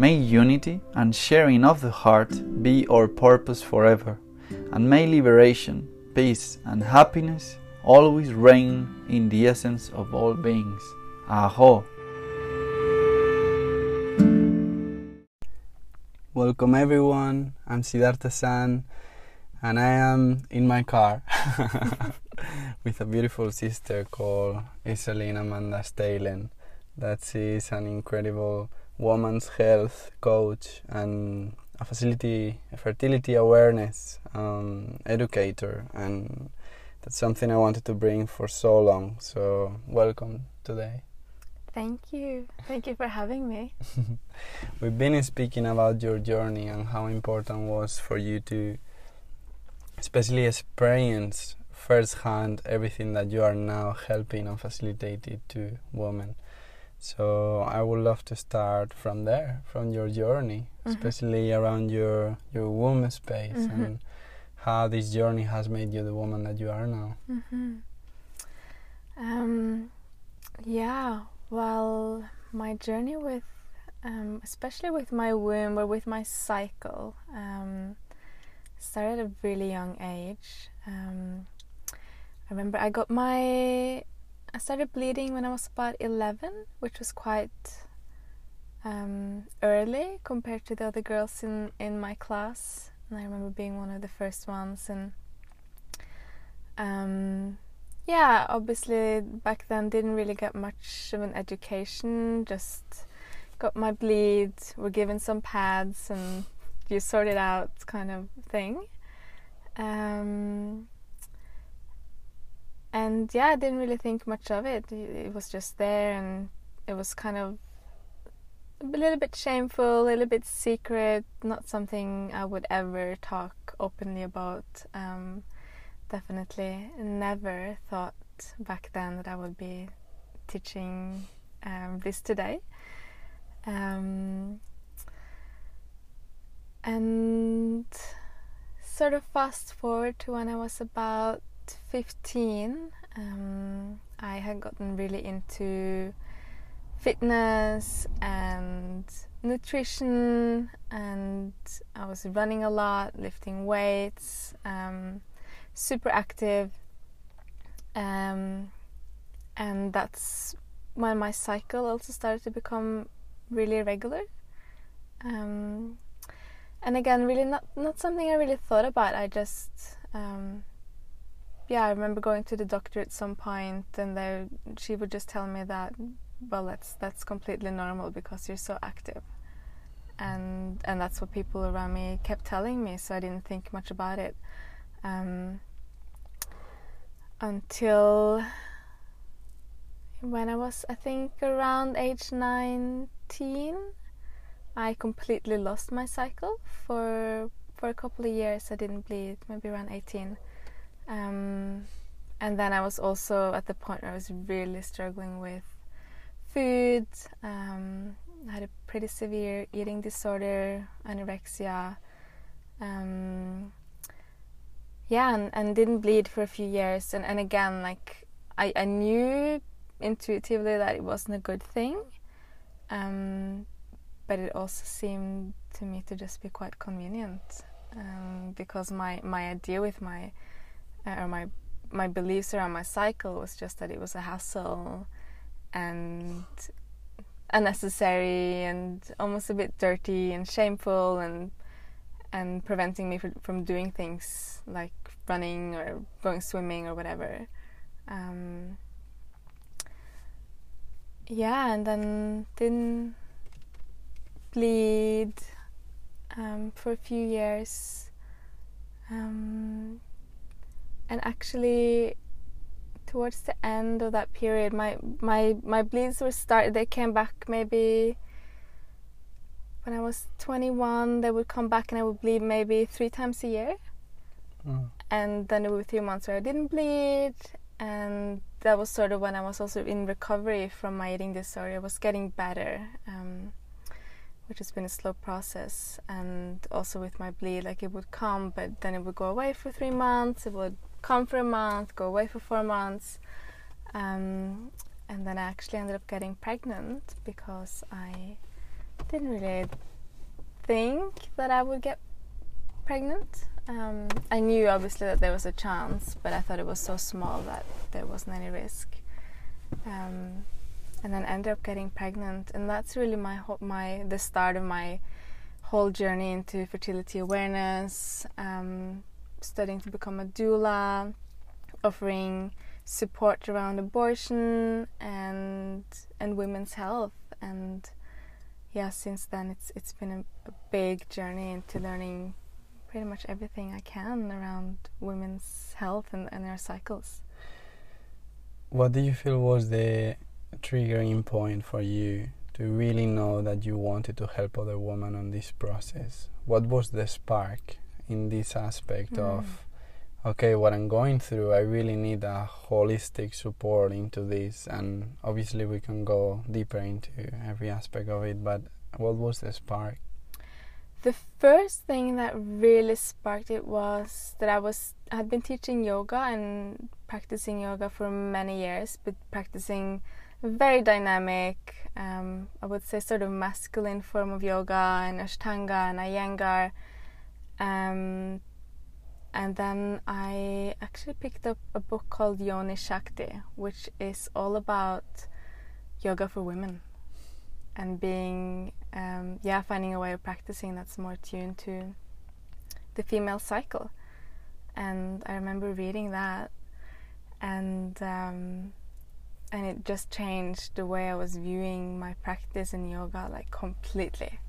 May unity and sharing of the heart be our purpose forever, and may liberation, peace, and happiness always reign in the essence of all beings. Aho! Welcome everyone. I'm Siddhartha San, and I am in my car with a beautiful sister called Iselin Amanda Støylen. That is an incredible woman's health coach and a facility a fertility awareness um, educator. And that's something I wanted to bring for so long. So welcome today. Thank you. Thank you for having me. We've been speaking about your journey and how important was for you to especially experience firsthand everything that you are now helping and facilitating to women so I would love to start from there, from your journey, mm-hmm. especially around your your womb space mm-hmm. and how this journey has made you the woman that you are now. Mm-hmm. Um, yeah, well, my journey with, um, especially with my womb or with my cycle, um, started at a really young age. Um, I remember I got my I started bleeding when I was about 11, which was quite um, early compared to the other girls in, in my class. And I remember being one of the first ones. And um, yeah, obviously back then didn't really get much of an education, just got my bleed, were given some pads, and you sort it out kind of thing. Um, and yeah, I didn't really think much of it. It was just there, and it was kind of a little bit shameful, a little bit secret, not something I would ever talk openly about. Um, definitely never thought back then that I would be teaching um, this today. Um, and sort of fast forward to when I was about 15, um, I had gotten really into fitness and nutrition, and I was running a lot, lifting weights, um, super active. Um, and that's when my cycle also started to become really regular. Um, and again, really not not something I really thought about. I just um, yeah, I remember going to the doctor at some point, and they, she would just tell me that well, that's that's completely normal because you're so active, and and that's what people around me kept telling me. So I didn't think much about it um, until when I was, I think, around age nineteen. I completely lost my cycle for for a couple of years. I didn't bleed, maybe around 18. Um, and then I was also at the point where I was really struggling with food. Um, I had a pretty severe eating disorder, anorexia. Um, yeah, and, and didn't bleed for a few years. And, and again, like I, I knew intuitively that it wasn't a good thing. Um, but it also seemed to me to just be quite convenient um, because my my idea with my or my my beliefs around my cycle was just that it was a hassle and unnecessary and almost a bit dirty and shameful and and preventing me from, from doing things like running or going swimming or whatever. Um, yeah, and then didn't bleed um, for a few years. Um, and actually, towards the end of that period, my my my bleeds were started. They came back maybe when I was 21. They would come back, and I would bleed maybe three times a year. Mm. And then there were three months where I didn't bleed, and that was sort of when I was also in recovery from my eating disorder. I was getting better. Um, which has been a slow process. And also with my bleed, like it would come, but then it would go away for three months. It would come for a month, go away for four months. Um, and then I actually ended up getting pregnant because I didn't really think that I would get pregnant. Um, I knew obviously that there was a chance, but I thought it was so small that there wasn't any risk. Um, and then ended up getting pregnant and that's really my my the start of my whole journey into fertility awareness um, studying to become a doula offering support around abortion and and women's health and yeah since then it's it's been a, a big journey into learning pretty much everything I can around women's health and, and their cycles. What do you feel was the triggering point for you to really know that you wanted to help other women on this process? What was the spark in this aspect mm. of, okay, what I'm going through, I really need a holistic support into this? And obviously, we can go deeper into every aspect of it, but what was the spark? The first thing that really sparked it was that I was I had been teaching yoga and practicing yoga for many years, but practicing very dynamic, um, I would say sort of masculine form of yoga and Ashtanga and Iyengar. Um, and then I actually picked up a book called Yoni Shakti, which is all about yoga for women and being, um, yeah, finding a way of practicing that's more tuned to the female cycle. And I remember reading that and um, and it just changed the way I was viewing my practice in yoga like completely.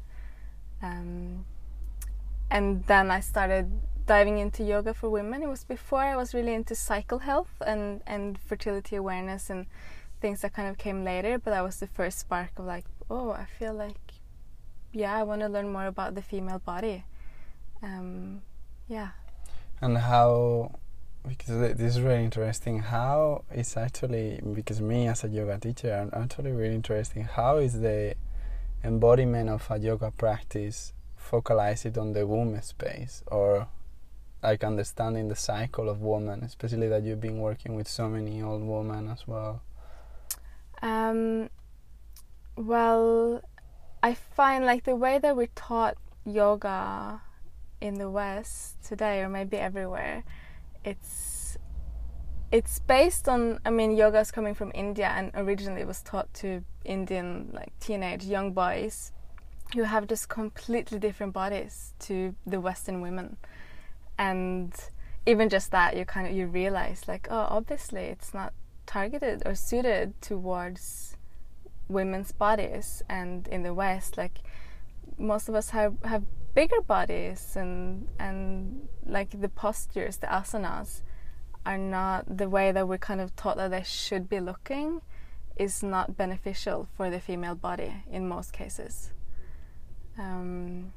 Um, and then I started diving into yoga for women. It was before I was really into cycle health and and fertility awareness and things that kind of came later. But that was the first spark of like, oh, I feel like, yeah, I want to learn more about the female body. Um, yeah. And how because this is really interesting how it's actually because me as a yoga teacher i'm actually really interesting how is the embodiment of a yoga practice focalized on the womb space or like understanding the cycle of woman, especially that you've been working with so many old women as well. Um, well i find like the way that we're taught yoga in the west today or maybe everywhere it's it's based on I mean yoga is coming from India and originally it was taught to Indian like teenage young boys who have just completely different bodies to the Western women, and even just that you kind of you realize like oh obviously it's not targeted or suited towards women's bodies. And in the west like most of us have have bigger bodies and and like the postures the asanas are not the way that we're kind of taught that they should be looking is not beneficial for the female body in most cases um,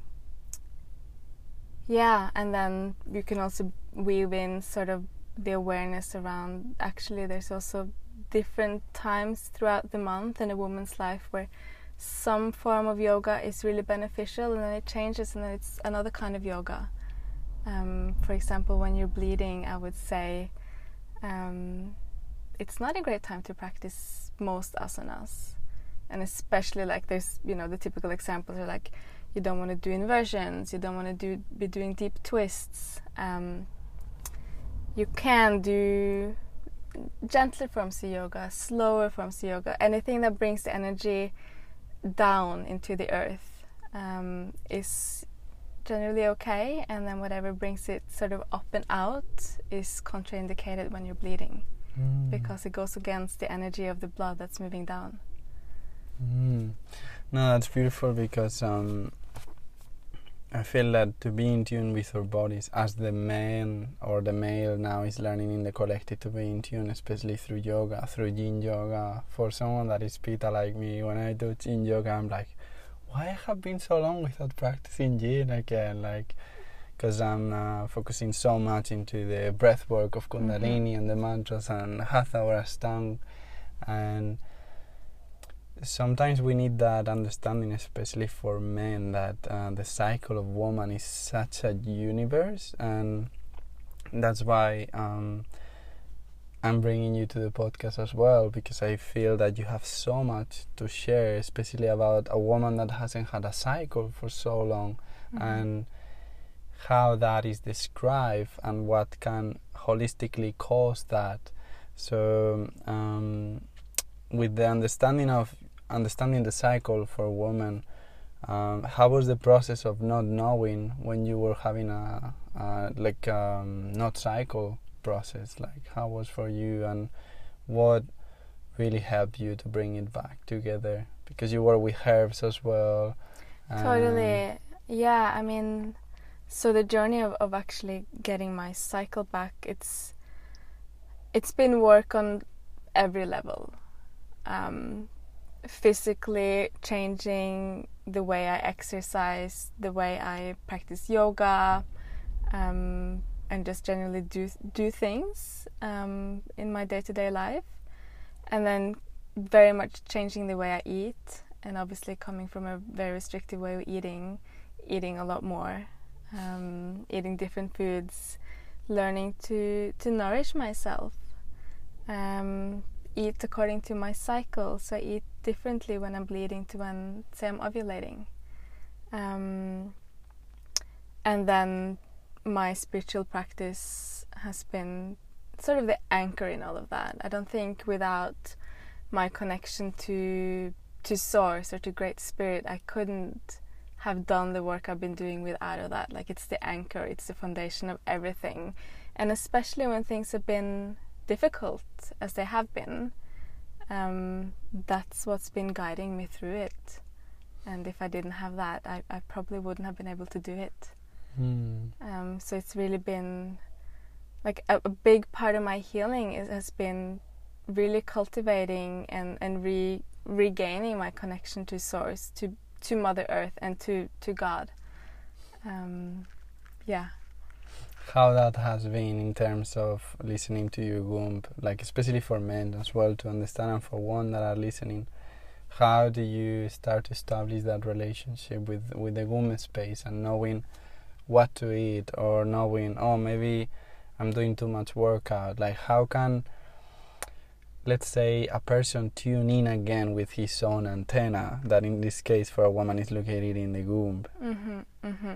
yeah and then you can also weave in sort of the awareness around actually there's also different times throughout the month in a woman's life where some form of yoga is really beneficial and then it changes and then it's another kind of yoga. Um, for example, when you're bleeding, I would say um, it's not a great time to practice most asanas. And especially like there's, you know, the typical examples are like you don't want to do inversions, you don't want to do be doing deep twists. Um, you can do gentler forms of yoga, slower forms of yoga, anything that brings the energy down into the earth um, is generally okay, and then whatever brings it sort of up and out is contraindicated when you're bleeding mm. because it goes against the energy of the blood that's moving down. Mm. No, that's beautiful because um, I feel that to be in tune with our bodies, as the man or the male now is learning in the collective to be in tune, especially through yoga, through yin yoga. For someone that is Pitta like me, when I do yin yoga, I'm like, why I have been so long without practicing yin again? Like, because I'm uh, focusing so much into the breath work of Kundalini mm-hmm. and the mantras and Hatha or Ashtanga, and sometimes we need that understanding, especially for men, that uh, the cycle of woman is such a universe, and that's why um, I'm bringing you to the podcast as well because I feel that you have so much to share, especially about a woman that hasn't had a cycle for so long, mm-hmm. and how that is described and what can holistically cause that. So. Um, with the understanding of understanding the cycle for women, um, how was the process of not knowing when you were having a, a like um, not cycle process? Like how was for you, and what really helped you to bring it back together? Because you were with herbs as well. Totally, yeah. I mean, so the journey of, of actually getting my cycle back, it's it's been work on every level. Um, physically changing the way I exercise, the way I practice yoga, um, and just generally do do things um, in my day to day life, and then very much changing the way I eat, and obviously coming from a very restrictive way of eating, eating a lot more, um, eating different foods, learning to to nourish myself. Um, eat according to my cycle. So I eat differently when I'm bleeding to when, say, I'm ovulating. Um, and then my spiritual practice has been sort of the anchor in all of that. I don't think without my connection to to source or to great spirit I couldn't have done the work I've been doing without of that. Like it's the anchor, it's the foundation of everything. And especially when things have been difficult as they have been, um, that's what's been guiding me through it. And if I didn't have that, I, I probably wouldn't have been able to do it. Mm. Um, so it's really been like a, a, big part of my healing is, has been really cultivating and, and re, regaining my connection to Source, to to Mother Earth, and to to God. Um, yeah how that has been in terms of listening to your womb, like especially for men as well to understand, and for one that are listening. How do you start to establish that relationship with with the womb space and knowing what to eat or knowing oh maybe I'm doing too much workout? Like how can let's say a person tune in again with his own antenna that in this case for a woman is located in the womb. Mm-hmm, mm-hmm.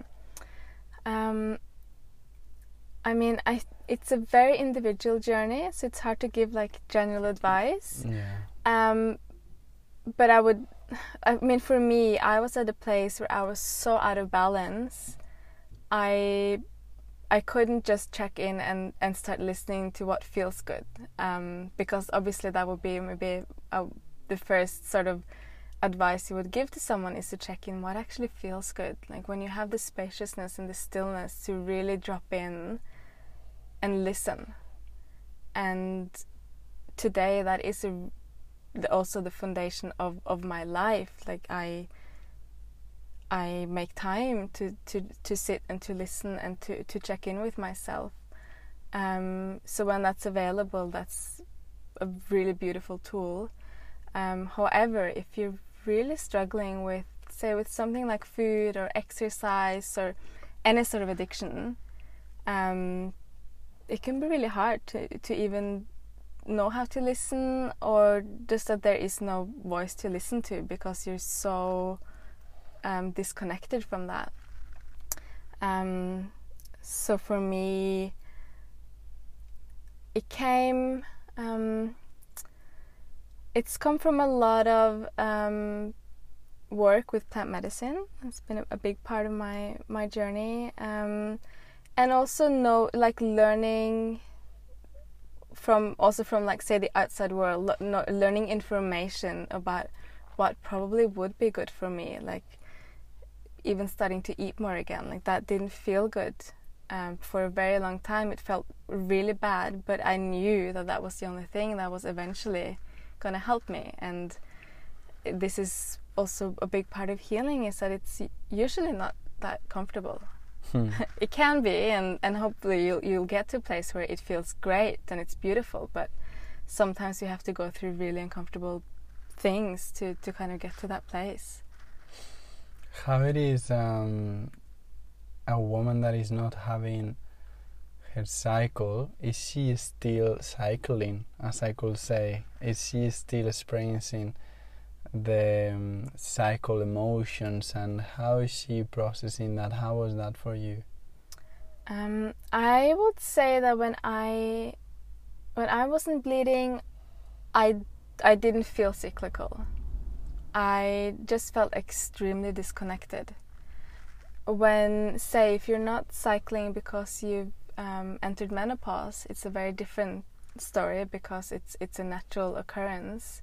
Um, I mean, I it's a very individual journey, so it's hard to give like general advice. Yeah. Um, but I would I mean, for me, I was at a place where I was so out of balance. I I couldn't just check in and, and start listening to what feels good, um, because obviously that would be maybe uh, the first sort of advice you would give to someone is to check in what actually feels good. Like when you have the spaciousness and the stillness to really drop in and listen. And today that is a, also the foundation of, of my life. Like I I make time to, to, to sit and to listen and to, to check in with myself. Um, so when that's available, that's a really beautiful tool. Um, however, if you're really struggling with, say, with something like food or exercise or any sort of addiction, um, it can be really hard to, to even know how to listen or just that there is no voice to listen to because you're so um, disconnected from that. Um, so for me, it came. Um, it's come from a lot of um, work with plant medicine. It's been a, a, big part of my my journey, um, and also know like learning from also from like say the outside world, learning information about what probably would be good for me, like even starting to eat more again. Like that didn't feel good um, for a very long time. It felt really bad, but I knew that that was the only thing that was eventually going to help me. And this is also a big part of healing is that it's usually not that comfortable. Hmm. it can be, and, and hopefully you'll, you'll get to a place where it feels great and it's beautiful, but sometimes you have to go through really uncomfortable things to, to kind of get to that place. How it is um, a woman that is not having her cycle, is she still cycling, as I could say? Is she still experiencing the um, cycle emotions and how is she processing that? How was that for you? Um, I would say that when I when I wasn't bleeding, I I didn't feel cyclical. I just felt extremely disconnected. When, say, if you're not cycling because you've um, entered menopause, it's a very different story because it's it's a natural occurrence,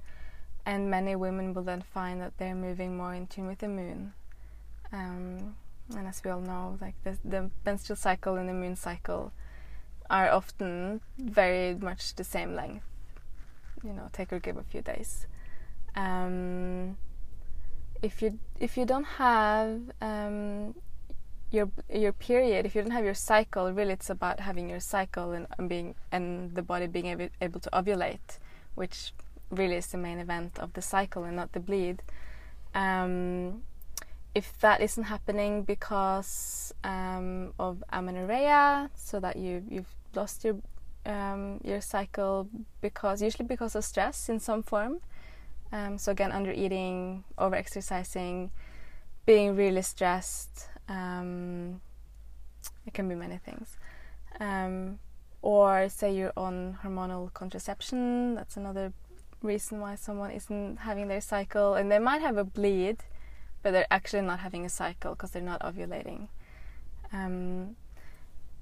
and many women will then find that they're moving more in tune with the moon. Um, and as we all know, like the, the menstrual cycle and the moon cycle are often very much the same length. You know, take or give a few days. Um, if you if you don't have um, your your period, if you don't have your cycle, really it's about having your cycle and, and being and the body being able, able to ovulate, which really is the main event of the cycle and not the bleed. Um, if that isn't happening because um, of amenorrhea, so that you you've lost your um, your cycle because usually because of stress in some form, um, so again, under eating, over exercising, being really stressed. Um, it can be many things. Um, or say you're on hormonal contraception. That's another reason why someone isn't having their cycle, and they might have a bleed, but they're actually not having a cycle because they're not ovulating. Um,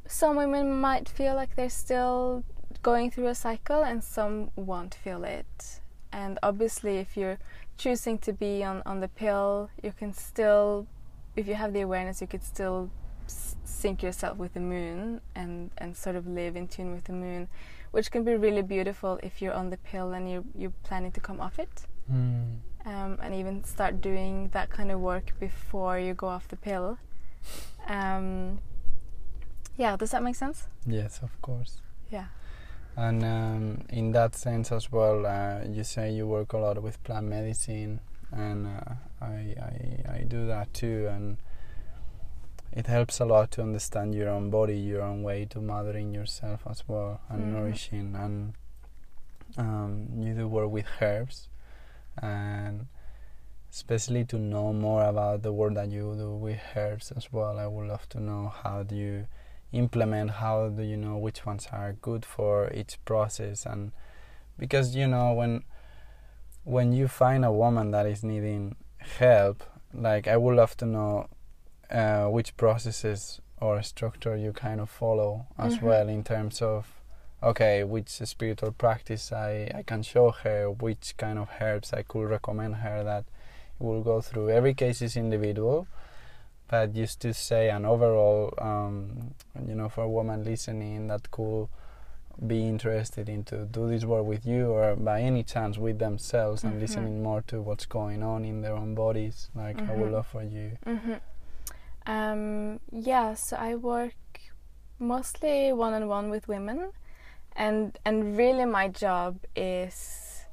some women might feel like they're still going through a cycle, and some won't feel it and obviously if you're choosing to be on, on the pill you can still if you have the awareness you could still sync yourself with the moon and and sort of live in tune with the moon which can be really beautiful if you're on the pill and you're, you're planning to come off it. Mm. um, and even start doing that kind of work before you go off the pill. Um, yeah does that make sense? Yes of course. Yeah. And um, in that sense as well, uh, you say you work a lot with plant medicine, and uh, I, I, I do that too, and it helps a lot to understand your own body, your own way to mothering yourself as well, and mm-hmm. nourishing. And um, you do work with herbs, and especially to know more about the work that you do with herbs as well. I would love to know how do you implement how do you know which ones are good for each process and because you know when when you find a woman that is needing help, like I would love to know uh, which processes or structure you kind of follow as Mhm. well in terms of okay which spiritual practice I, I can show her which kind of herbs I could recommend her that will go through every case is individual but just to say an overall um, you know for a woman listening that could be interested in to do this work with you or by any chance with themselves and Mhm. listening more to what's going on in their own bodies like I would Mhm. love for you hmm Um, yeah, so I work mostly one on one with women, and and really my job is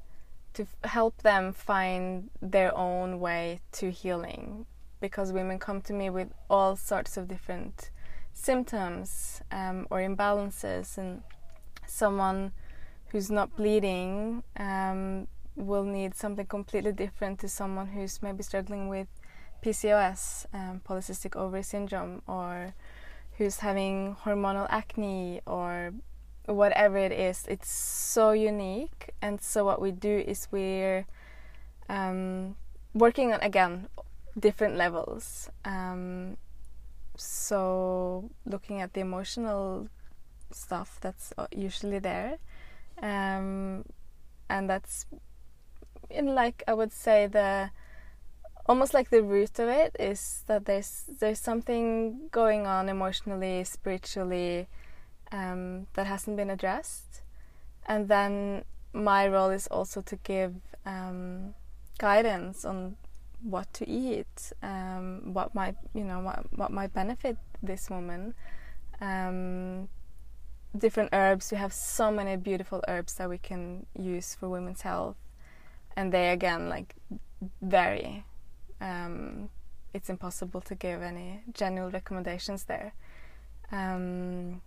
to help them find their own way to healing, because women come to me with all sorts of different symptoms um, or imbalances, and someone who's not bleeding um, will need something completely different to someone who's maybe struggling with PCOS, um, polycystic ovary syndrome, or who's having hormonal acne, or whatever it is. It's so unique, and so what we do is we're um, working on again different levels. Um, so looking at the emotional stuff that's uh, usually there, um, and that's in like I would say the almost like the root of it is that there's there's something going on emotionally, spiritually um, that hasn't been addressed, and then my role is also to give um, guidance on what to eat, um, what might you know what, what might benefit this woman. Um, different herbs. We have so many beautiful herbs that we can use for women's health, and they again like vary um, it's impossible to give any general recommendations there. Um,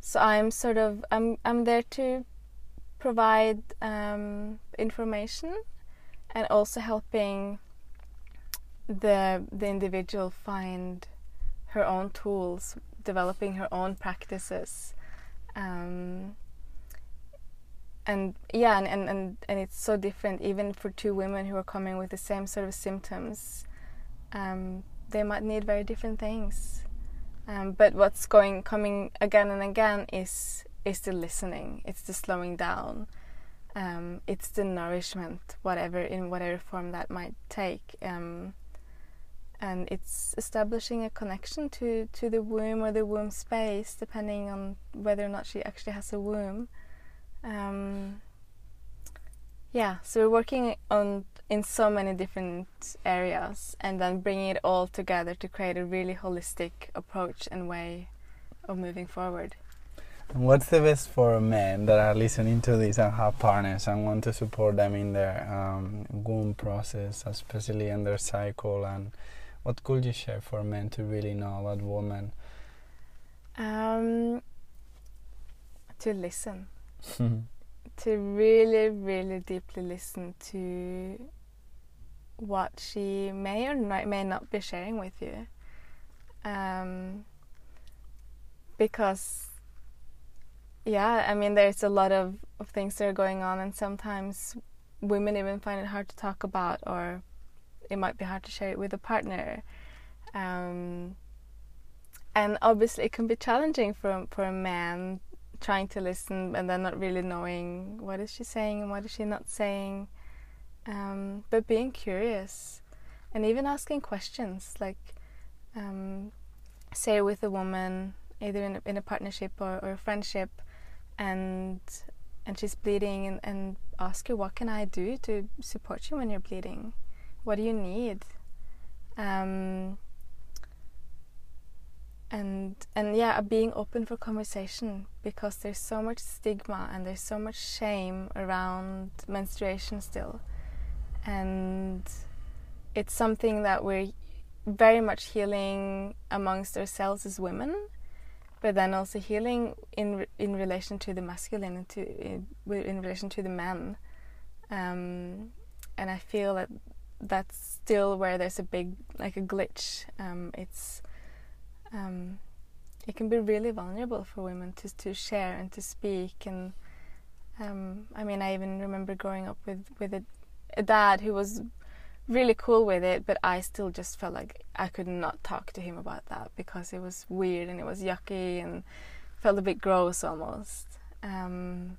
so I'm sort of I'm I'm there to provide um, information and also helping the the individual find her own tools, developing her own practices. Um, and yeah and, and, and, and it's so different even for two women who are coming with the same sort of symptoms. Um, they might need very different things. Um, but what's going coming again and again is is the listening. It's the slowing down. Um, it's the nourishment whatever in whatever form that might take. Um, and it's establishing a connection to, to the womb or the womb space depending on whether or not she actually has a womb um, yeah, so we're working on in so many different areas, and then bringing it all together to create a really holistic approach and way of moving forward. And what's the best for men that are listening to this and have partners and want to support them in their um, womb process, especially in their cycle? And what could you share for men to really know about women? Um, to listen. to really, really deeply listen to what she may or may not be sharing with you. Um, because, yeah, I mean, there's a lot of, of things that are going on, and sometimes women even find it hard to talk about, or it might be hard to share it with a partner. Um, and obviously, it can be challenging for for a man trying to listen and then not really knowing what is she saying and what is she not saying. Um, but being curious and even asking questions like um, say with a woman either in a, in a partnership or, or a friendship and and she's bleeding and, and ask her what can I do to support you when you're bleeding? What do you need? Um, and and yeah being open for conversation because there's so much stigma and there's so much shame around menstruation still. And it's something that we're very much healing amongst ourselves as women but then also healing in in relation to the masculine and to in, in relation to the men. Um, and I feel that that's still where there's a big like a glitch. Um, it's um, it can be really vulnerable for women to to share and to speak and um, I mean I even remember growing up with with a a dad who was really cool with it, but I still just felt like I could not talk to him about that because it was weird and it was yucky and felt a bit gross almost. Um,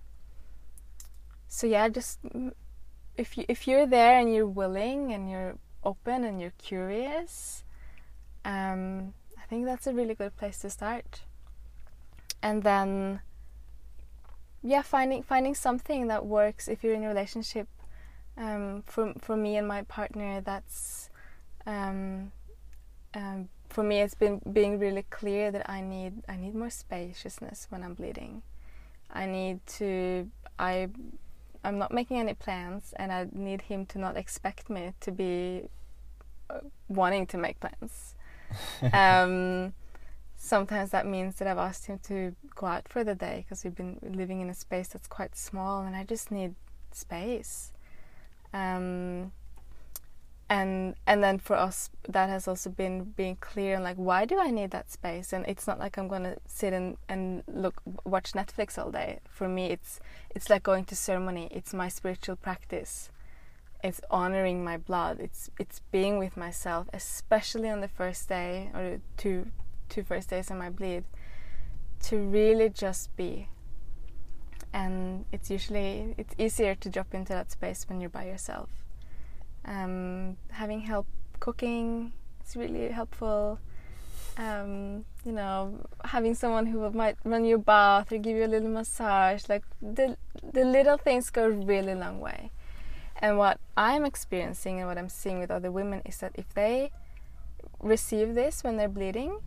so yeah, just if you if you're there and you're willing and you're open and you're curious, um, I think that's a really good place to start. And then, yeah, finding finding something that works if you're in a relationship. Um, for for me and my partner, that's um, um, for me. It's been being really clear that I need I need more spaciousness when I'm bleeding. I need to I I'm not making any plans, and I need him to not expect me to be uh, wanting to make plans. um, sometimes that means that I've asked him to go out for the day because we've been living in a space that's quite small, and I just need space. Um, and and then for us that has also been being clear and like why do i need that space? And it's not like i'm going to sit and, and look watch netflix all day. For me it's it's like going to ceremony. It's my spiritual practice it's honoring my blood it's it's being with myself especially on the first day or two two first days of my bleed to really just be and it's usually it's easier to drop into that space when you're by yourself um, having help cooking is really helpful. Um, you know, having someone who might run your bath or give you a little massage, like the the little things go a really long way. And what I'm experiencing and what I'm seeing with other women is that if they receive this when they're bleeding,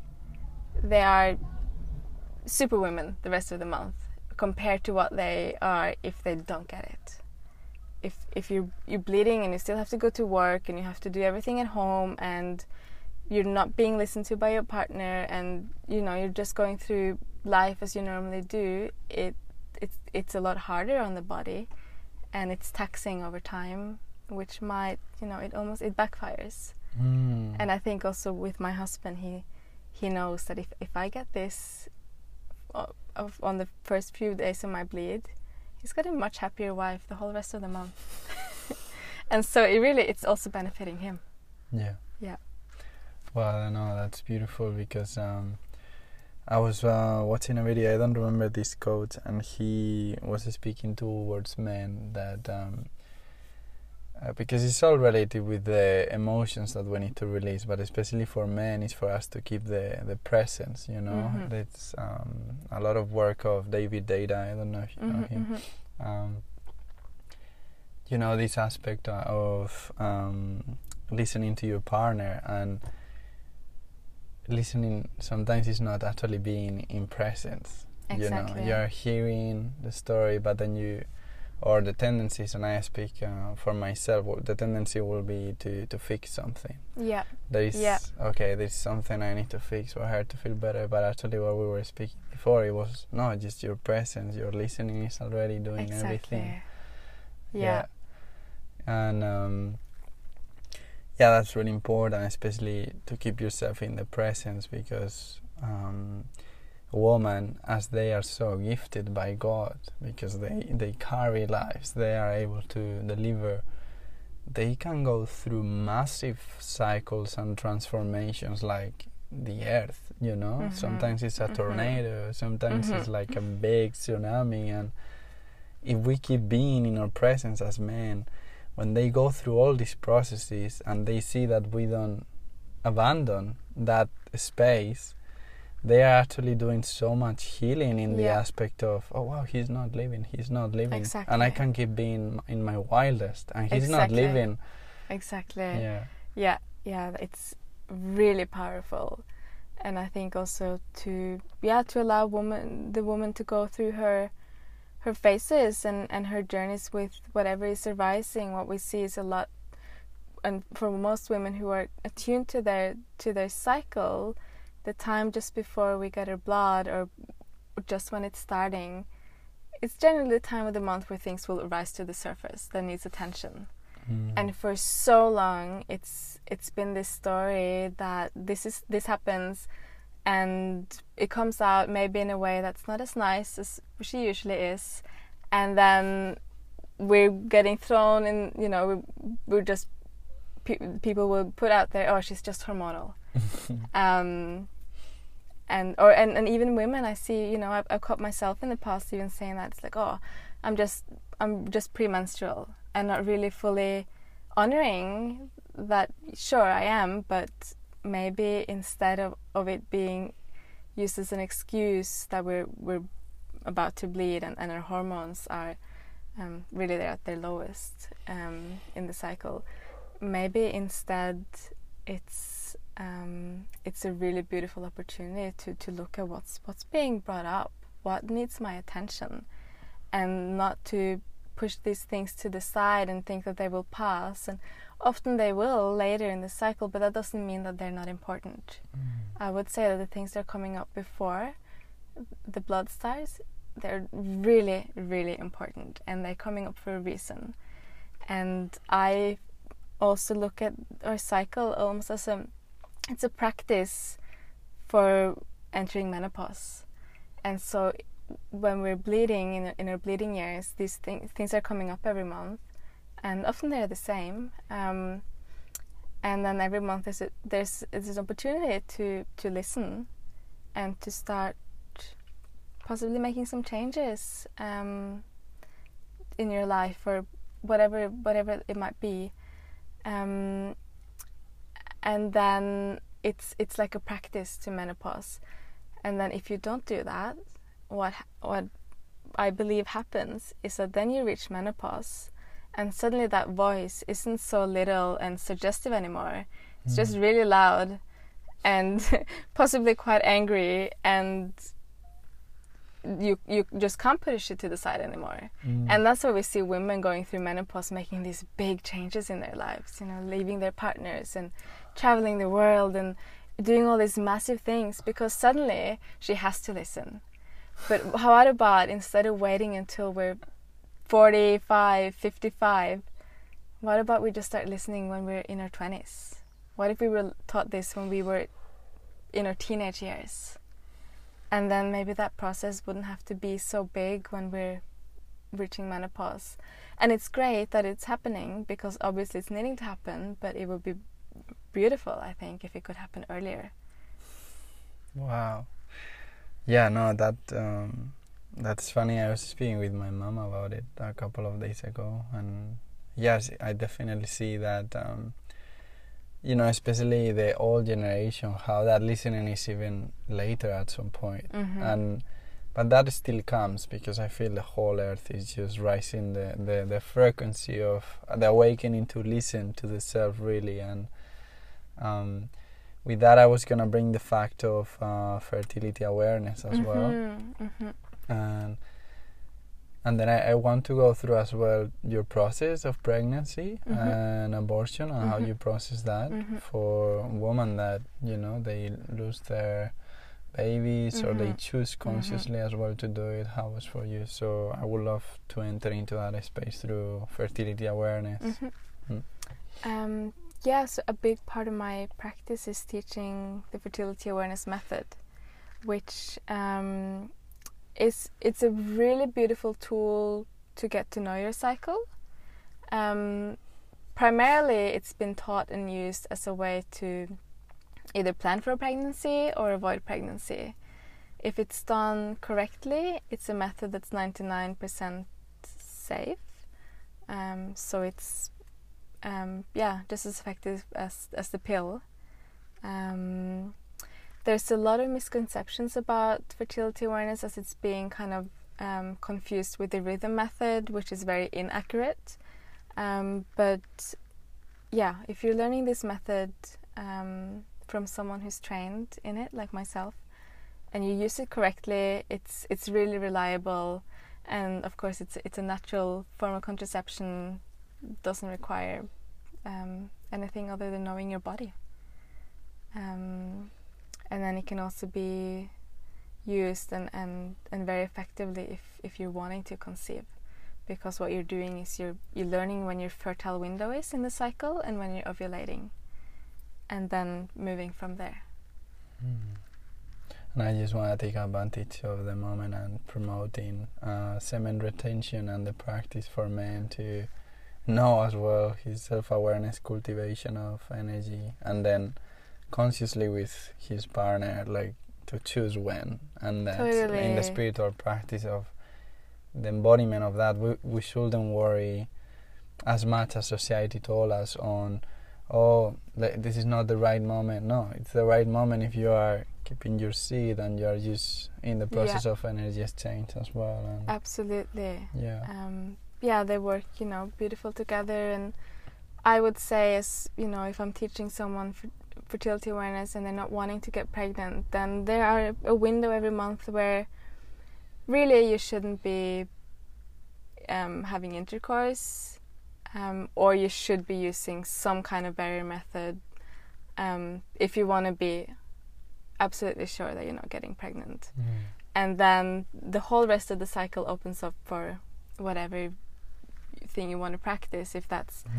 they are super women the rest of the month compared to what they are if they don't get it. If if you're you're bleeding and you still have to go to work and you have to do everything at home and you're not being listened to by your partner and you know you're just going through life as you normally do it it's it's a lot harder on the body and it's taxing over time which might you know it almost it backfires mm. and i think also with my husband he he knows that if if i get this uh, of, on the first few days of my bleed he's got a much happier wife the whole rest of the month. and so it really it's also benefiting him. Yeah. Yeah. Well, I know that's beautiful because um, I was uh, watching a video. I don't remember this quote, and he was speaking towards men that um, uh, because it's all related with the emotions that we need to release, but especially for men, it's for us to keep the the presence. You know, mm-hmm. it's um, a lot of work of David Deida. I don't know if you mm-hmm, know him. Mm-hmm. Um, you know this aspect of um, listening to your partner and listening. Sometimes is not actually being in presence. Exactly. You know, you're hearing the story, but then you or the tendencies and i speak uh, for myself the tendency will be to to fix something yeah there is yeah. okay there's something i need to fix for her to feel better but actually what we were speaking before it was no just your presence your listening is already doing exactly. everything yeah. yeah. and um, yeah that's really important especially to keep yourself in the presence because um, woman as they are so gifted by God because they they carry lives they are able to deliver they can go through massive cycles and transformations like the earth you know mm-hmm. sometimes it's a mm-hmm. tornado sometimes mm-hmm. it's like a big tsunami and if we keep being in our presence as men when they go through all these processes and they see that we don't abandon that space they are actually doing so much healing in yeah. the aspect of oh wow he's not living he's not living exactly. and i can keep being in my wildest and he's exactly. not living exactly yeah yeah yeah it's really powerful and i think also to yeah to allow woman the woman to go through her her faces and and her journeys with whatever is arising what we see is a lot and for most women who are attuned to their to their cycle the time just before we get our blood or just when it's starting, it's generally the time of the month where things will rise to the surface that needs attention. Mm. And for so long, it's it's been this story that this is this happens, and it comes out maybe in a way that's not as nice as she usually is, and then we're getting thrown in. You know, we're, we're just pe- people will put out there, oh, she's just hormonal. um, and or and, and even women I see you know I've, I've caught myself in the past even saying that it's like oh I'm just I'm just premenstrual and not really fully honoring that sure I am but maybe instead of, of it being used as an excuse that we're we're about to bleed and, and our hormones are um, really they're at their lowest um, in the cycle maybe instead it's um, it's a really beautiful opportunity to, to look at what's what's being brought up, what needs my attention, and not to push these things to the side and think that they will pass. And often they will later in the cycle, but that doesn't mean that they're not important. Mm. I would say that the things that are coming up before the blood stars, they're really, really important, and they're coming up for a reason. And I also look at our cycle almost as a it's a practice for entering menopause. And so when we're bleeding in, in our bleeding years, these thing, things are coming up every month, and often they're the same. Um, and then every month there's a, there's an opportunity to to listen, and to start possibly making some changes um, in your life or whatever whatever it might be. Um, and then it's it's like a practice to menopause and then if you don't do that what what i believe happens is that then you reach menopause and suddenly that voice isn't so little and suggestive anymore it's mm. just really loud and possibly quite angry and you you just can't push it to the side anymore. Mm. And that's why we see women going through menopause making these big changes in their lives, you know, leaving their partners and traveling the world and doing all these massive things because suddenly she has to listen. But how about instead of waiting until we're 45, 55, what about we just start listening when we're in our 20s? What if we were taught this when we were in our teenage years? and then maybe that process wouldn't have to be so big when we're reaching menopause. And it's great that it's happening because obviously it's needing to happen, but it would be beautiful, I think, if it could happen earlier. Wow. Yeah, no, that um, that's funny. I was speaking with my mom about it a couple of days ago, and yes, I definitely see that. Um, you know, especially the old generation, how that listening is even later at some point. Mm-hmm. and but that still comes because I feel the whole earth is just rising the, the, the frequency of the awakening to listen to the self really and um, with that I was gonna bring the fact of uh, fertility awareness as mm-hmm. well mm-hmm. And and then I, I, want to go through as well your process of pregnancy mm-hmm. and abortion and mm-hmm. how you process that mm-hmm. for women that you know they lose their babies or they mm-hmm. choose mm-hmm. consciously as well to do it how was for you so i would love to enter into that space through fertility awareness mm-hmm. mm. um, yeah so a big part of my practice is teaching the fertility awareness method which um, it's it's a really beautiful tool to get to know your cycle. Um, primarily, it's been taught and used as a way to either plan for a pregnancy or avoid pregnancy. If it's done correctly, it's a method that's 99% safe. Um, so it's um, yeah, just as effective as as the pill. Um, there's a lot of misconceptions about fertility awareness as it's being kind of um, confused with the rhythm method, which is very inaccurate. Um, but yeah, if you're learning this method um, from someone who's trained in it, like myself, and you use it correctly, it's it's really reliable, and of course, it's it's a natural form of contraception. Doesn't require um, anything other than knowing your body. Um, and then it can also be used and, and, and very effectively if, if you're wanting to conceive. Because what you're doing is you're you're learning when your fertile window is in the cycle and when you're ovulating. And then moving from there. Mm. and I just want to take advantage of the moment and promoting uh, semen retention and the practice for men to know as well his self-awareness, cultivation of energy, and then consciously with his partner, like to choose when, and that Totally. in the spiritual practice of the embodiment of that, we we shouldn't worry as much as society told us on oh this is not the right moment no it's the right moment if you are keeping your seed and you are just in the process of energy exchange as well and Absolutely. yeah um, yeah, they work, you know, beautiful together. And I would say, as you know, if I'm teaching someone f- fertility awareness and they're not wanting to get pregnant, then there are a window every month where really you shouldn't be um, having intercourse, um, or you should be using some kind of barrier method um, if you want to be absolutely sure that you're not getting pregnant Mm. and then the whole rest of the cycle opens up for whatever thing you want to practice if that's Mm.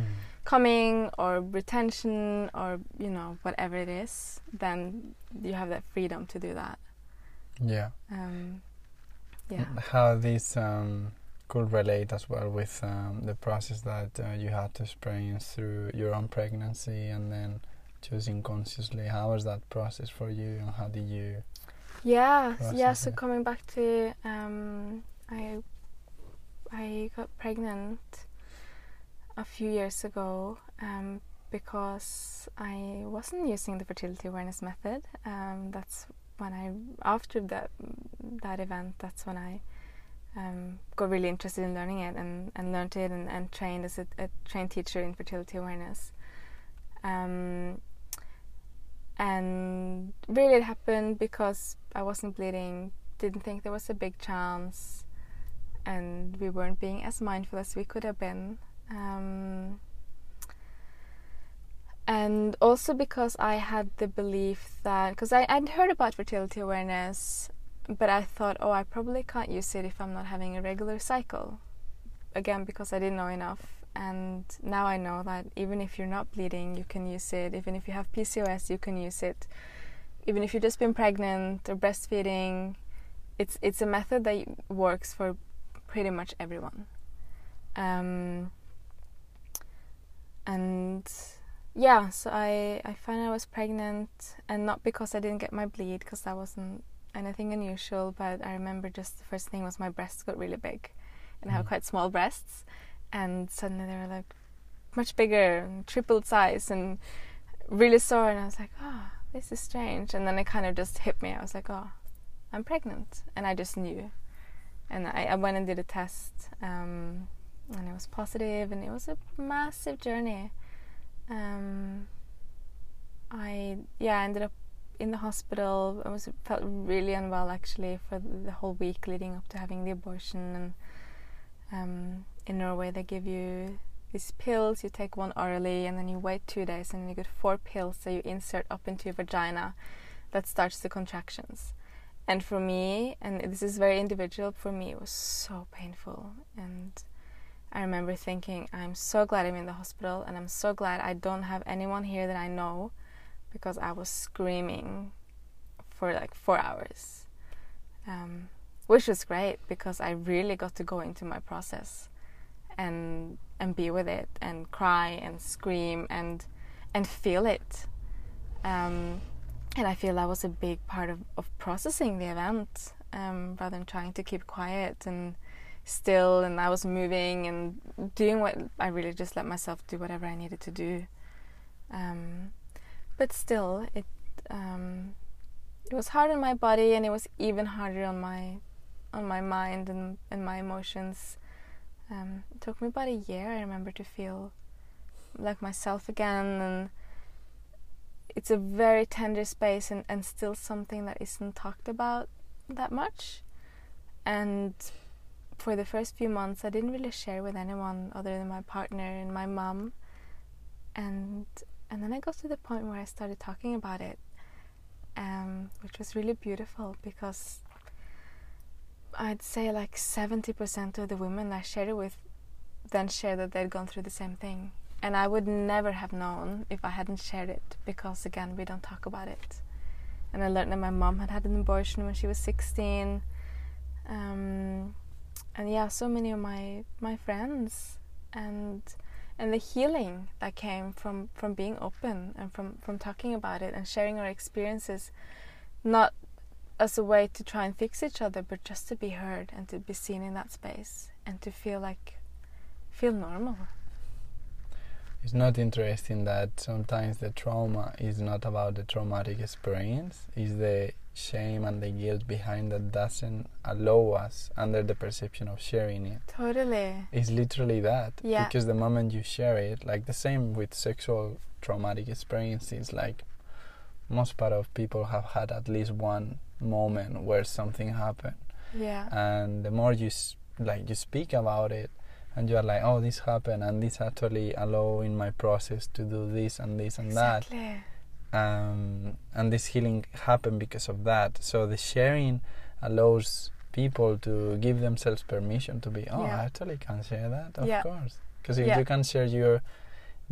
Coming or retention or you know whatever it is then you have that freedom to do that. Yeah. Um, yeah. how this um, could relate as well with um, the process that uh, you had to experience through your own pregnancy and then choosing consciously? How was that process for you and how did you yeah. yeah so it. coming back to um, I I got pregnant a few years ago um, because I wasn't using the fertility awareness method. Um, that's when I after that that event. That's when I um, got really interested in learning it and, and learned it and, and trained as a, a trained teacher in fertility awareness. Um, and really, it happened because I wasn't bleeding. Didn't think there was a big chance, and we weren't being as mindful as we could have been. Um, and also because I had the belief that because I'd heard about fertility awareness, but I thought, oh, I probably can't use it if I'm not having a regular cycle. Again, because I didn't know enough, and now I know that even if you're not bleeding, you can use it. Even if you have PCOS, you can use it. Even if you've just been pregnant or breastfeeding, it's it's a method that works for pretty much everyone. Um, and yeah, so I I found I was pregnant, and not because I didn't get my bleed, because that wasn't anything unusual. But I remember just the first thing was my breasts got really big, and I have Mm. quite small breasts, and suddenly they were like much bigger, and tripled size, and really sore. And I was like, oh, this is strange. And then it kind of just hit me. I was like, oh, I'm pregnant, and I just knew. And I, I went and did a test, um, and it was positive, and it was a massive journey. Um, I yeah, ended up in the hospital. I was felt really unwell actually for the whole week leading up to having the abortion. And um, in Norway, they give you these pills. You take one orally, and then you wait two days, and then you get four pills that you insert up into your vagina. That starts the contractions. And for me, and this is very individual. For me, it was so painful, and I remember thinking, I'm so glad I'm in the hospital, and I'm so glad I don't have anyone here that I know, because I was screaming for like four hours, um, which was great because I really got to go into my process, and and be with it, and cry and scream and and feel it, um, and I feel that was a big part of, of processing the event, um, rather than trying to keep quiet and still and I was moving and doing what I really just let myself do whatever I needed to do. Um, but still, it um, it was hard on my body and it was even harder on my on my mind and, and my emotions. Um, it took me about a year, I remember, to feel like myself again and it's a very tender space and, and still something that isn't talked about that much. And for the first few months, I didn't really share with anyone other than my partner and my mom. And and then I got to the point where I started talking about it, um, which was really beautiful because I'd say like seventy percent of the women I shared it with then shared that they'd gone through the same thing. And I would never have known if I hadn't shared it because again we don't talk about it. and I learned that my mom had had an abortion when she was 16. Um, and yeah, so many of my my friends and and the healing that came from from being open and from from talking about it and sharing our experiences, not as a way to try and fix each other, but just to be heard and to be seen in that space and to feel like feel normal. It's not interesting that sometimes the trauma is not about the traumatic experience, it's the shame and the guilt behind that doesn't allow us under the perception of sharing it. Totally. It's literally that. Yeah. Because the moment you share it, like the same with sexual traumatic experiences, like most part of people have had at least one moment where something happened. Yeah. And the more you like you speak about it, and you are like, oh, this happened, and this actually allow in my process to do this and this and that exactly. Um, and this healing happened because of that. So the sharing allows people to give themselves permission to be, oh, Yeah. I actually can share that, of Yeah. course. Because if Yeah. you can share your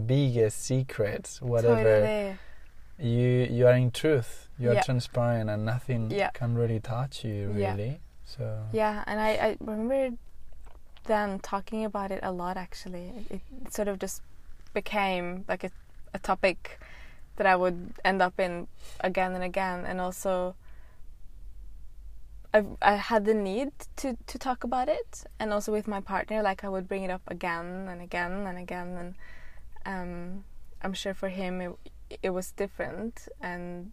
biggest secrets, whatever, Totally. you you are in truth, you are transparent, and nothing can really touch you, really. So Yeah, and I, I remember them talking about it a lot actually. It, it sort of just became like a, a topic that I would end up in again and again, and also I I had the need to to talk about it, and also with my partner, like I would bring it up again and again and again, and um, I'm sure for him it it was different and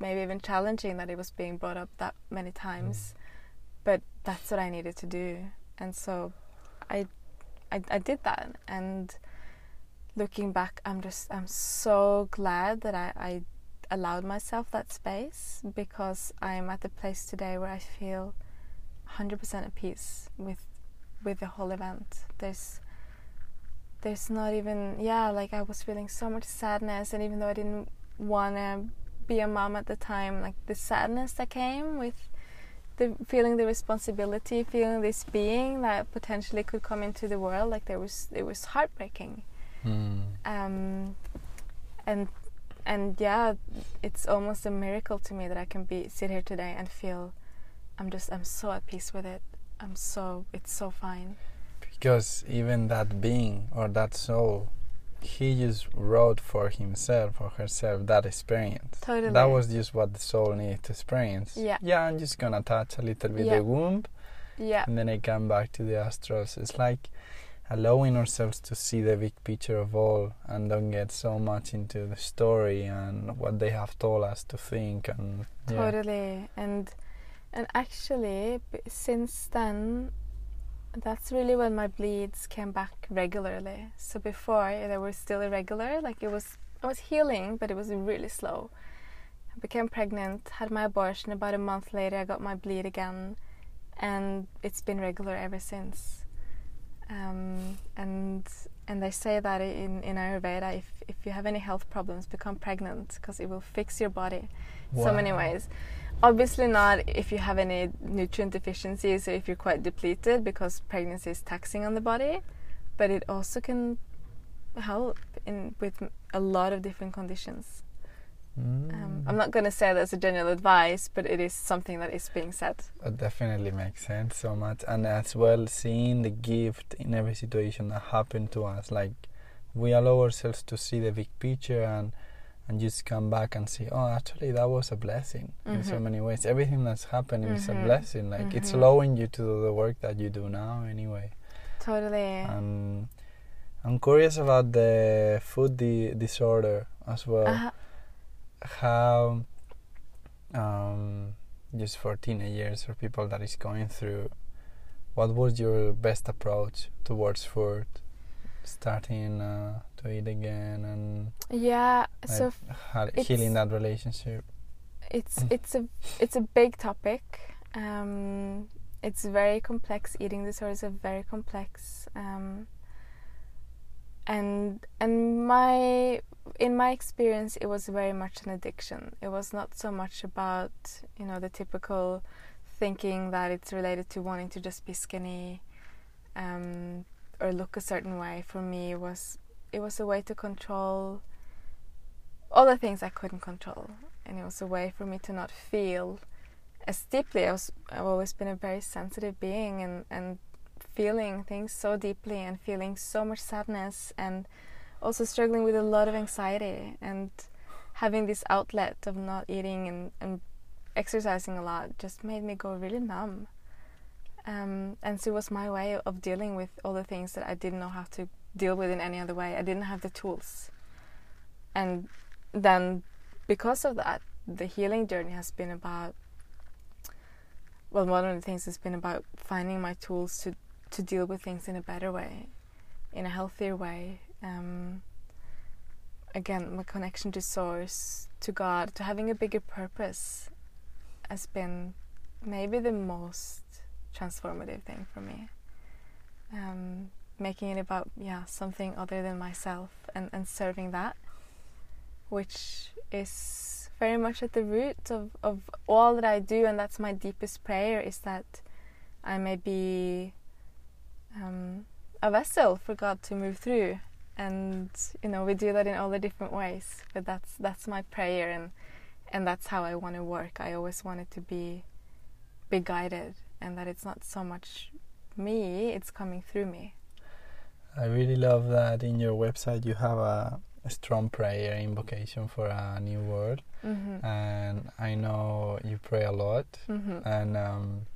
maybe even challenging that it was being brought up that many times, but that's what I needed to do, and so I I, I did that, and looking back, I'm just I'm so glad that I, I allowed myself that space because I'm at the place today where I feel 100% at peace with with the whole event. There's there's not even yeah like I was feeling so much sadness and even though I didn't want to be a mom at the time like the sadness that came with the feeling the responsibility feeling this being that potentially could come into the world like there was it was heartbreaking mm, um, and and yeah, it's almost a miracle to me that I can be sit here today and feel I'm just I'm so at peace with it. I'm so it's so fine. because even that being or that soul, he just wrote for himself or herself that experience. Totally. That was just what the soul needed to experience. Yeah. Yeah, I'm just gonna touch a little bit Yeah. the womb Yeah. and then I come back to the astrals. It's like allowing ourselves to see the big picture of all and don't get so much into the story and what they have told us to think and yeah. Totally. And and actually since then that's really when my bleeds came back regularly. So before eh, they were still irregular, like it was I was healing, but it was really slow. I became pregnant, had my abortion about a month later I got my bleed again and it's been regular ever since. Um, and and they say that in, in Ayurveda if, if you have any health problems become pregnant because it will fix your body in so many ways. Obviously not if you have any nutrient deficiencies or if you're quite depleted because pregnancy is taxing on the body, but it also can help in with a lot of different conditions. Um, Mm. I'm not going to say that's a general advice, but it is something that is being said. It definitely makes sense so much, and as well seeing the gift in every situation that happened to us. Like we allow ourselves to see the big picture and and just come back and see, oh, actually that was a blessing in so Mhm. many ways. Everything that's happening is a Mhm. blessing. Like it's Mhm. allowing you to do the work that you do now anyway. Totally. I'm curious about the food di- disorder as well. Uh, how um, just for teenagers or people that is going through what was your best approach towards food starting uh, to eat again and yeah. So like, it's- healing that relationship it's Mm. it's a it's a big topic. Um, it's very complex. Eating disorders are very complex. Um, and and my in my experience, it was very much an addiction. It was not so much about you know the typical thinking that it's related to wanting to just be skinny um, or look a certain way. For me, it was it was a way to control all the things I couldn't control and it was a way for me to not feel as deeply. I was I've always been a very sensitive being and and feeling things so deeply and feeling so much sadness and also struggling with a lot of anxiety and having this outlet of not eating and, and exercising a lot just made me go really numb. Um, and so it was my way of dealing with all the things that I didn't know how to deal with in any other way. I didn't have the tools. And then because of that, the healing journey has been about well, one of the things has been about finding my tools to, to deal with things in a better way, in a healthier way. Um, again, my connection to Source, to God, to having a bigger purpose has been maybe the most transformative thing for me. Um, making it about yeah something other than myself and, and serving that, which is very much at the root of, of all that I do, and that's my deepest prayer is that I may be um, a vessel for God to move through. And you know we do that in all the different ways, but that's that's my prayer, and and that's how I want to work. I always want it to be be guided and that it's not so much me, it's coming through me. I really love that in your website you have a, a strong prayer invocation for a new world, mm-hmm. and I know you pray a lot, mm-hmm. and um,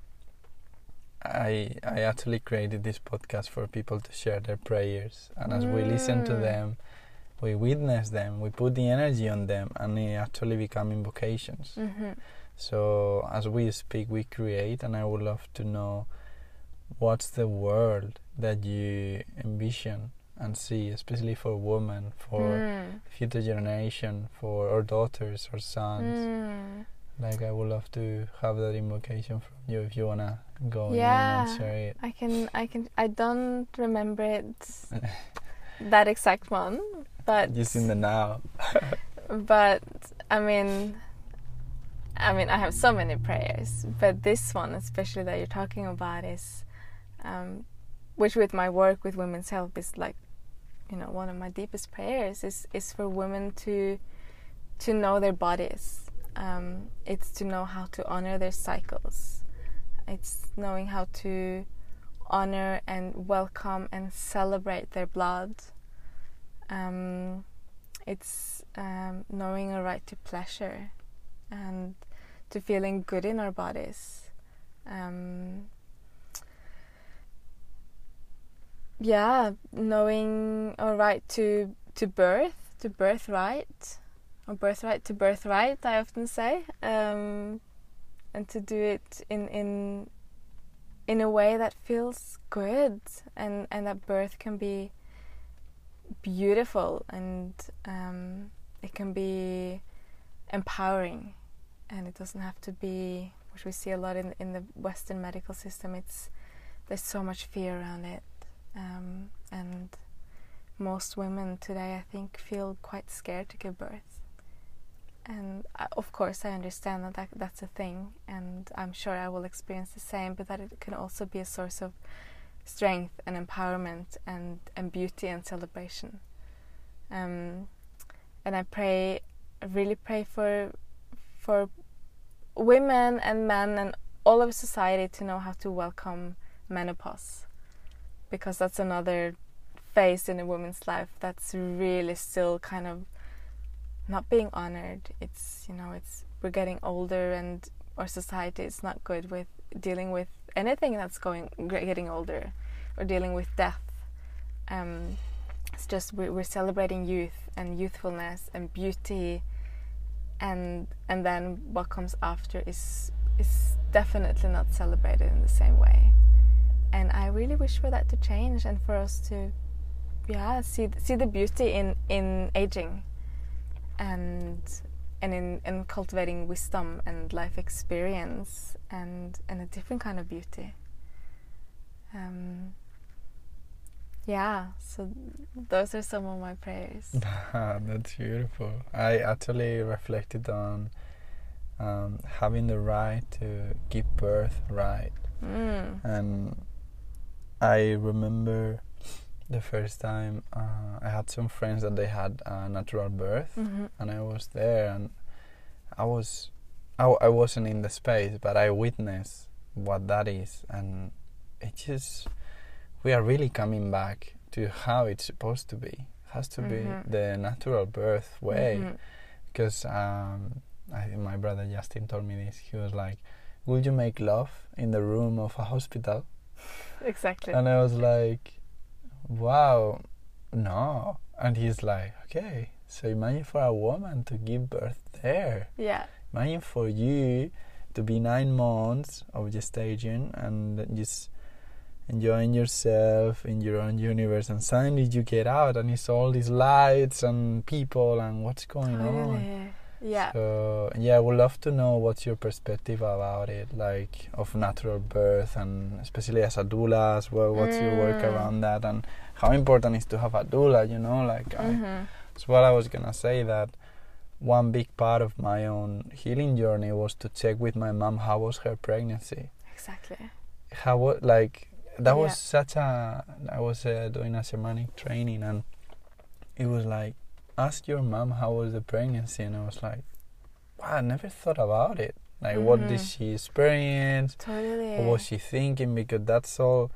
I I actually created this podcast for people to share their prayers, and as mm. we listen to mm. them, we witness them, we put the energy on them, and they actually become invocations. Mm-hmm. So as we speak, we create, and I would love to know what's the world that you envision and see, especially for women, for mm. future generation, for our daughters or sons. Mm. Like I would love to have that invocation from you if you wanna go yeah, and share it. I can. I can. I don't remember it that exact one, but just in the now. but I mean, I mean, I have so many prayers, but this one, especially that you're talking about, is um, which with my work with women's health is like, you know, one of my deepest prayers is is for women to to know their bodies. Um, it's to know how to honor their cycles. It's knowing how to honor and welcome and celebrate their blood. Um, it's um, knowing a right to pleasure and to feeling good in our bodies. Um, yeah, knowing a right to to birth, to birthright, or birthright to birthright. I often say, um, and to do it in in in a way that feels good, and and that birth can be beautiful and um, it can be empowering and it doesn't have to be which we see a lot in in the Western medical system. It's there's so much fear around it, um, and most women today, I think, feel quite scared to give birth. And I, of course, I understand that, that that's a thing, and I'm sure I will experience the same. But that it can also be a source of strength and empowerment and and beauty and celebration. Um, and I pray, I really pray for for women and men and all of society to know how to welcome menopause because that's another phase in a woman's life that's really still kind of not being honored. It's you know it's we're getting older and our society is not good with dealing with anything that's going getting older or dealing with death. Um, it's just we're, we're celebrating youth and youthfulness and beauty. And and then what comes after is is definitely not celebrated in the same way. And i really wish for that to change and for us to yeah see see the beauty in in aging and and in, in cultivating wisdom and life experience and and a different kind of beauty. Um, yeah so those are some of my prayers. That's beautiful. I actually reflected on um, having the right to give birth right. Mm. and i remember the first time uh, i had some friends that they had a natural birth mm-hmm. and i was there and I was, I, I wasn't in the space, but I witnessed what that is, and it just, we are really coming back to how it's supposed to be. It has to Mhm. be the natural birth way, Mhm. because um, I my brother Justin told me this. He was like, "Would you make love in the room of a hospital?" Exactly. And I was like, wow, no. And he's like, okay, so imagine for a woman to give birth there. yeah. Imagine for you to be nine months of gestation and just enjoying yourself in your own universe. And suddenly you get out and it's all these lights and people and what's going on. Yeah. So yeah, I would love to know what's your perspective about it, like of natural birth, and especially as a doula as well. What's your work Mm. around that, and how important is to have a doula? You know, like I, Mhm. that's what I was gonna say. That one big part of my own healing journey was to check with my mom how was her pregnancy. Exactly. How wa- like that was such a. I was uh, doing a shamanic training, and it was like ask your mom how was the pregnancy and i was like wow i never thought about it like what did Mhm. she experience Totally. what was she thinking because that's all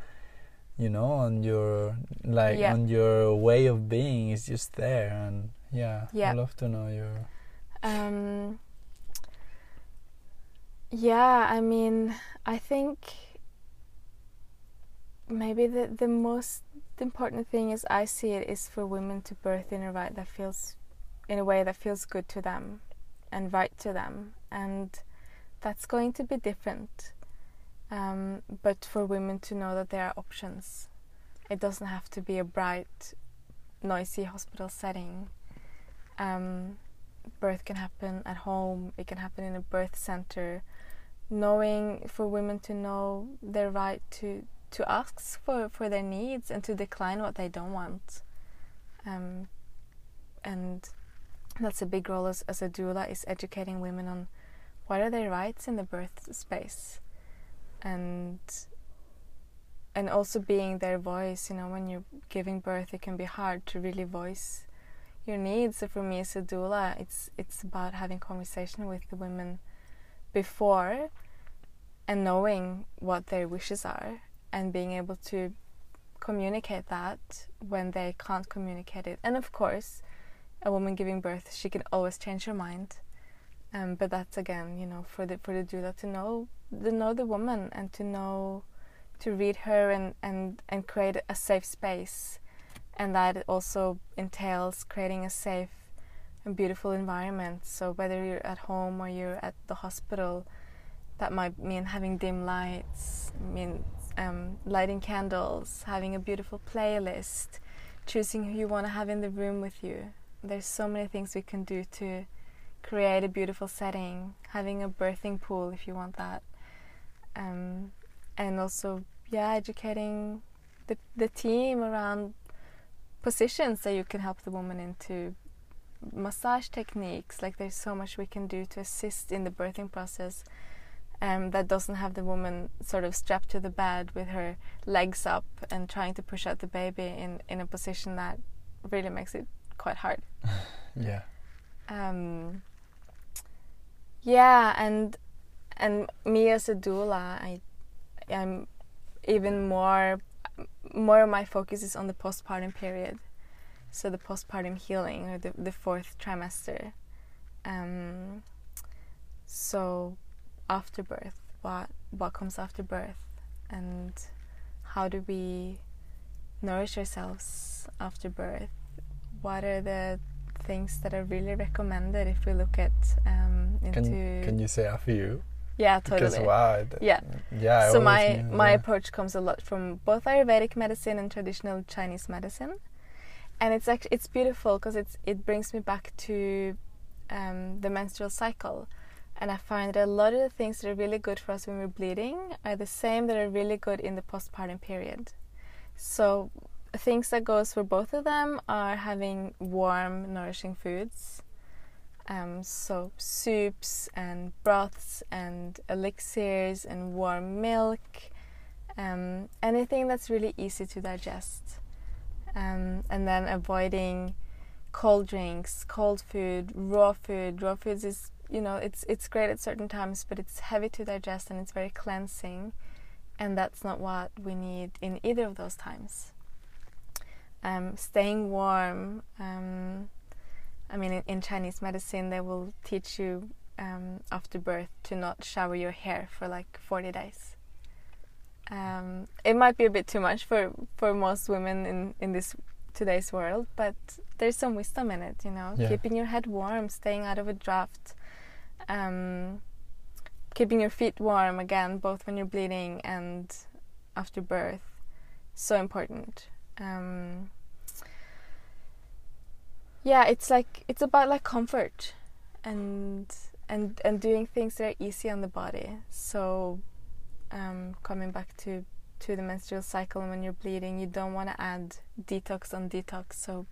you know on your like Yeah. on your way of being is just there and yeah Yeah. i'd love to know your Um, yeah, I mean, I think maybe the the most important thing as I see it is for women to birth in a right that feels, in a way that feels good to them, and right to them, and that's going to be different. Um, but for women to know that there are options, it doesn't have to be a bright, noisy hospital setting. Um, birth can happen at home, it can happen in a birth center. Knowing for women to know their right to, to ask for, for their needs and to decline what they don't want. Um, and that's a big role as, as a doula is educating women on what are their rights in the birth space and and also being their voice you know when you're giving birth it can be hard to really voice your needs. So for me as a doula, it's it's about having conversation with the women before and knowing what their wishes are and being able to communicate that when they can't communicate it. And of course, a woman giving birth, she can always change her mind. Um, but that's again, you know, for the for the doula to know to know the woman and to know to read her and, and, and create a safe space and that also entails creating a safe and beautiful environment. So whether you're at home or you're at the hospital, that might mean having dim lights, mean um, lighting candles, having a beautiful playlist, choosing who you want to have in the room with you. There's so many things we can do to create a beautiful setting. Having a birthing pool if you want that, um, and also yeah, educating the the team around positions that you can help the woman into massage techniques like there's so much we can do to assist in the birthing process um, that doesn't have the woman sort of strapped to the bed with her legs up and trying to push out the baby in, in a position that really makes it quite hard. Yeah. Um, yeah and and me as a doula I I'm even more more of my focus is on the postpartum period, so the postpartum healing or the, the fourth trimester. Um, so after birth, what what comes after birth, and how do we nourish ourselves after birth? What are the things that are really recommended if we look at um, into can, can you say a few? Yeah totally. because wow th- yeah. yeah so my knew, my yeah. approach comes a lot from both ayurvedic medicine and traditional chinese medicine. And it's actually it's beautiful because it's it brings me back to um, the menstrual cycle and i find that a lot of the things that are really good for us when we're bleeding are the same that are really good in the postpartum period so things that goes for both of them are having warm nourishing foods um, so soups and broths and elixirs and warm milk, um, anything that's really easy to digest. Um, and then avoiding cold drinks, cold food, raw food. Raw foods is you know it's it's great at certain times, but it's heavy to digest and it's very cleansing, and that's not what we need in either of those times. Um, staying warm. Um, I mean, in, in, Chinese medicine, they will teach you um, after birth to not shower your hair for like 40 days. Um, it might be a bit too much for, for most women in, in this today's world, but there's some wisdom in it, you know, yeah. keeping your head warm, staying out of a draft, um, keeping your feet warm again, both when you're bleeding and after birth. So important. Um, yeah, it's like it's about like comfort and and and doing things that are easy on the body. So um, coming back to to the menstrual cycle when you're bleeding, you don't want to add detox on detox. So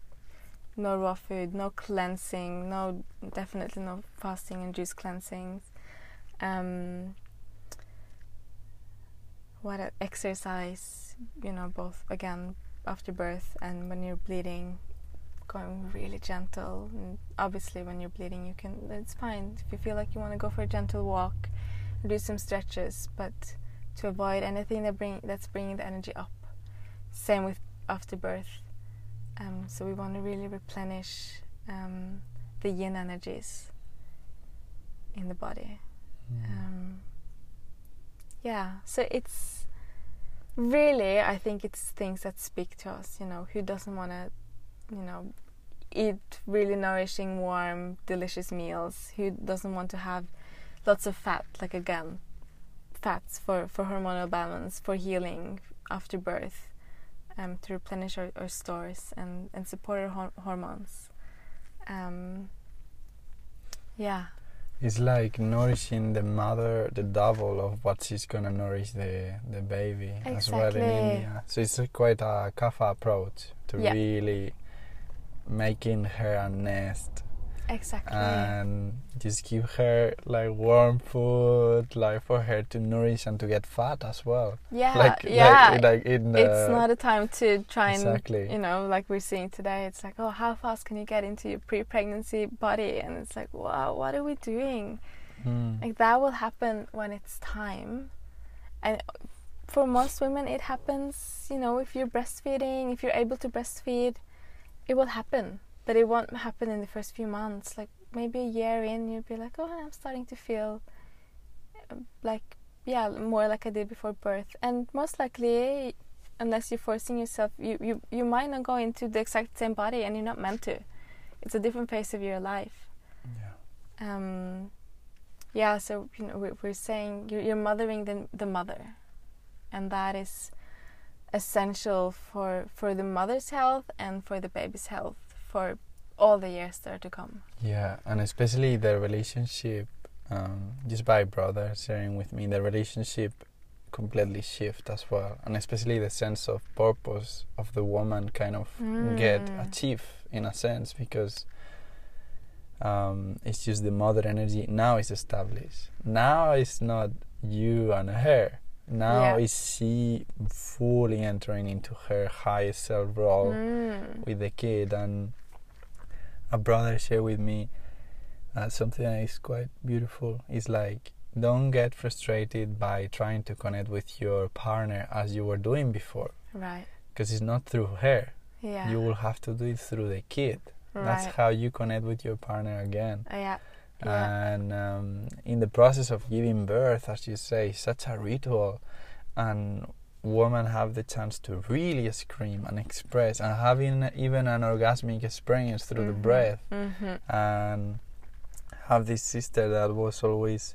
no raw food, no cleansing, no definitely no fasting and juice cleansings. Um, what exercise, you know, both again after birth and when you're bleeding, going really gentle. And obviously, when you're bleeding, you can. It's fine if you feel like you want to go for a gentle walk, do some stretches, but to avoid anything that bring that's bringing the energy up. Same with after birth. Um, so we want to really replenish um, the yin energies in the body. Mm. Um, yeah, so it's really, I think it's things that speak to us. You know, who doesn't want to, you know, eat really nourishing, warm, delicious meals? Who doesn't want to have lots of fat? Like again, fats for, for hormonal balance, for healing after birth, um, to replenish our, our stores and, and support our hor- hormones. Um, yeah. It's like nourishing the mother, the double of what she's gonna nourish the the baby exactly. as well in India. So it's a quite a kapha approach to yeah. really making her a nest Exactly. And just give her like warm food, like for her to nourish and to get fat as well. Yeah, like, yeah. Like, like in the it's not a time to try and exactly. you know, like we're seeing today. It's like, oh, how fast can you get into your pre-pregnancy body? And it's like, wow, what are we doing? Mm. Like that will happen when it's time, and for most women, it happens. You know, if you're breastfeeding, if you're able to breastfeed, it will happen but it won't happen in the first few months. Like maybe a year in, you'll be like, oh, I'm starting to feel uh, like, yeah, more like I did before birth. And most likely, unless you're forcing yourself, you, you, you might not go into the exact same body and you're not meant to. It's a different phase of your life. Yeah. Um, yeah, so, you know, we're, we're saying you're, you're mothering the, the mother. And that is essential for, for the mother's health and for the baby's health for all the years that are to come. Yeah, and especially the relationship, um, just by brother sharing with me, the relationship completely shift as well, and especially the sense of purpose of the woman kind of mm. get achieve in a sense because um, it's just the mother energy now is established. Now it's not you and her. Now yeah. is she fully entering into her highest self role mm. with the kid and a brother shared with me uh, something that is quite beautiful. It's like don't get frustrated by trying to connect with your partner as you were doing before. Right. Because it's not through her. Yeah. You will have to do it through the kid. Right. That's how you connect with your partner again. Uh, yeah. Yeah. And um, in the process of giving birth, as you say, such a ritual. And women have the chance to really scream and express and having even an orgasmic experience through mm-hmm. the breath mm-hmm. and have this sister that was always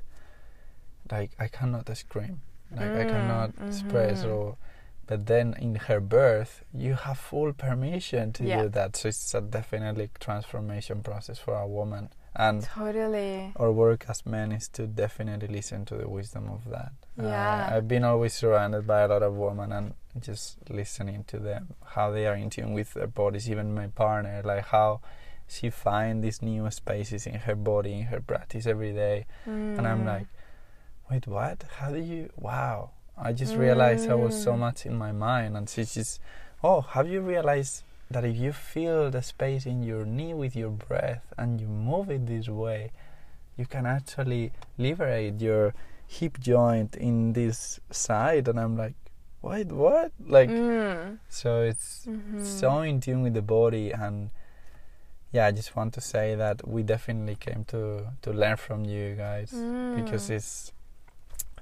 like I cannot scream like mm, I cannot mm-hmm. express or but then in her birth you have full permission to yeah. do that so it's a definitely transformation process for a woman and totally our work as men is to definitely listen to the wisdom of that yeah uh, i've been always surrounded by a lot of women and just listening to them how they are in tune with their bodies even my partner like how she find these new spaces in her body in her practice every day mm. and i'm like wait what how do you wow i just mm. realized i was so mm. much in my mind and she's just oh have you realized that if you feel the space in your knee with your breath and you move it this way, you can actually liberate your hip joint in this side and i'm like wait what like Mm. so it's Mhm. so in tune with the body and yeah i just want to say that we definitely came to to learn from you guys because Mm. it's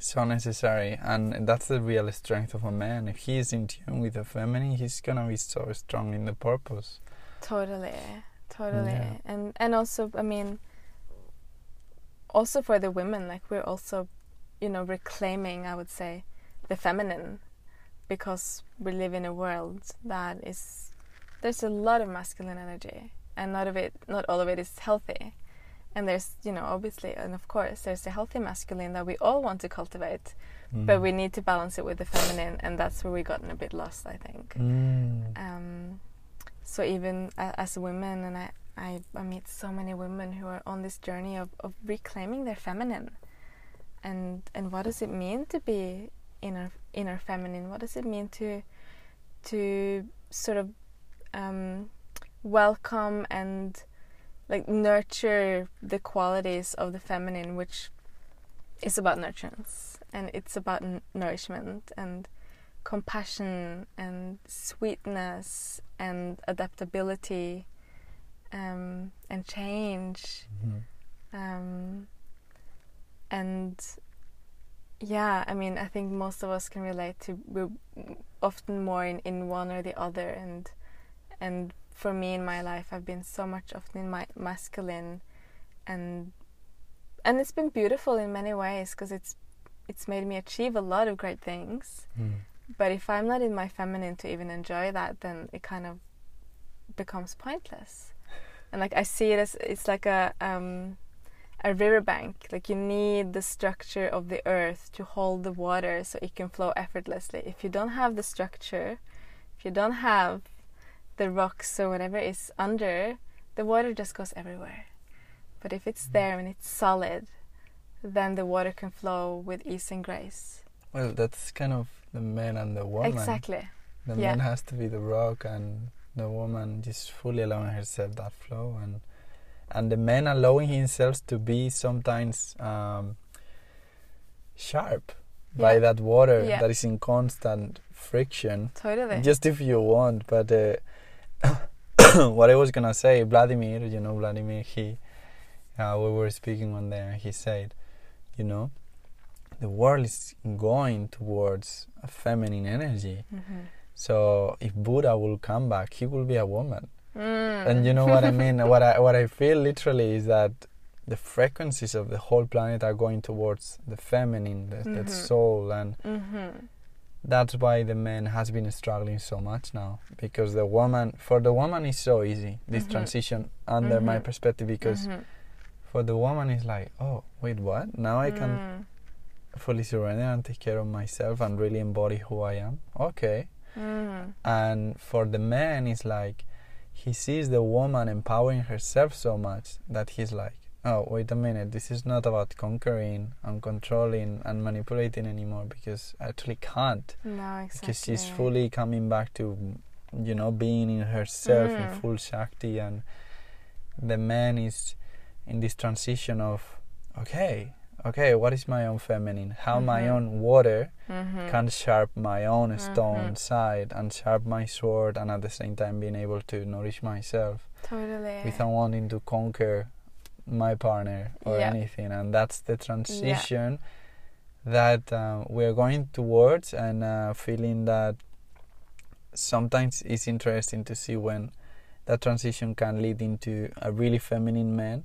so necessary. And that's the real strength of a man. If he is in tune with the feminine he's gonna be so strong in the purpose. Totally, totally, Yeah. and and also, I mean, also for the women, like we're also, you know, reclaiming, I would say, the feminine, because we live in a world that is there's a lot of masculine energy, and not of it, not all of it is healthy, and there's, you know, obviously, and of course, there's the healthy masculine that we all want to cultivate, but Mm. we need to balance it with the feminine, and that's where we've gotten a bit lost, I think Mm. um, so even a- as women and I, I, I meet so many women who are on this journey of, of reclaiming their feminine and and what does it mean to be inner inner feminine what does it mean to to sort of um, welcome and like nurture the qualities of the feminine which is about nurturance and it's about n- nourishment and compassion and sweetness and adaptability um, and change Mhm. um, and yeah i mean i think most of us can relate to we're often more in, in one or the other and and for me in my life i've been so much often in my masculine and and it's been beautiful in many ways because it's it's made me achieve a lot of great things Mm. but if I'm not in my feminine to even enjoy that, then it kind of becomes pointless. And like I see it as it's like a um, a riverbank. Like you need the structure of the earth to hold the water so it can flow effortlessly. If you don't have the structure, if you don't have the rocks or whatever is under, the water just goes everywhere. But if it's there and it's solid, then the water can flow with ease and grace. well that's kind of the man and the woman Exactly. the Yeah. man has to be the rock and the woman just fully allowing herself that flow and and the man allowing himself to be sometimes um, sharp by that water Yeah. that is in constant friction Totally. just if you want but uh, what i was gonna say vladimir you know vladimir he uh, we were speaking one day and he said you know the world is going towards a feminine energy Mhm. so if buddha will come back he will be a woman Mm. and you know what i mean what i what i feel literally is that the frequencies of the whole planet are going towards the feminine the, the Mhm. soul and Mhm. That's why the man has been struggling so much now because the woman for the woman is so easy this Mhm. transition under my Mhm. perspective because Mhm. for the woman it's like oh wait what now i can Mm. fully surrender and take care of myself and really embody who i am okay Mm. and for the man it's like he sees the woman empowering herself so much that he's like oh wait a minute this is not about conquering and controlling and manipulating anymore because i actually can't No, exactly. because she's fully coming back to you know being in herself in Mm. full shakti and the man is in this transition of okay okay what is my own feminine how my Mhm. own water Mhm. can sharp my own stone Mhm. side and sharp my sword and at the same time being able to nourish myself Totally. without wanting to conquer my partner or Yeah. anything and that's the transition that uh, we're going towards and uh, feeling that sometimes it's interesting to see when that transition can lead into a really feminine man.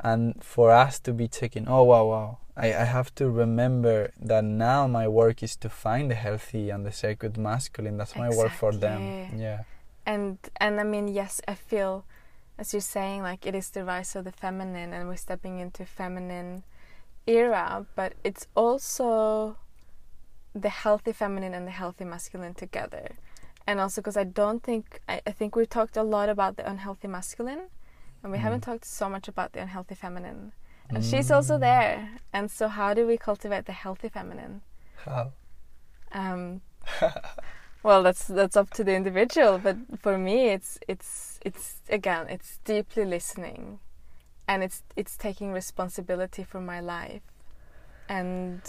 And for us to be checking oh wow wow I, I have to remember that now my work is to find the healthy and the sacred masculine. That's my work for them. Yeah. And and I mean yes, I feel as you're saying like it is the rise of the feminine and we're stepping into feminine era, but it's also the healthy feminine and the healthy masculine together. And also because I don't think I, I think we've talked a lot about the unhealthy masculine and we Mm. haven't talked so much about the unhealthy feminine. And she's also Mm. there. And so how do we cultivate the healthy feminine? how um, well that's that's up to the individual but for me it's it's it's again it's deeply listening. And it's it's taking responsibility for my life. And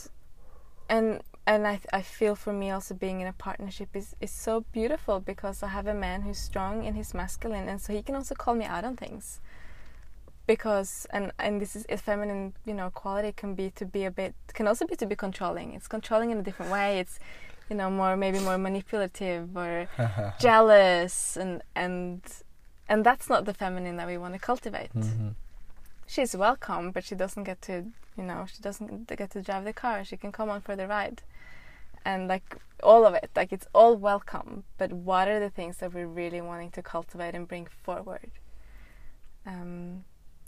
and and I, I feel for me also being in a partnership is, is so beautiful because I have a man who's strong in his masculine and so he can also call me out on things. Because and and this is a feminine you know quality can be to be a bit can also be to be controlling. It's controlling in a different way. It's you know more maybe more manipulative or jealous and and and that's not the feminine that we want to cultivate. Mm-hmm. she's welcome but she doesn't get to you know she doesn't get to drive the car. She can come on for the ride. And like all of it like it's all welcome but what are the things that we're really wanting to cultivate and bring forward? Um,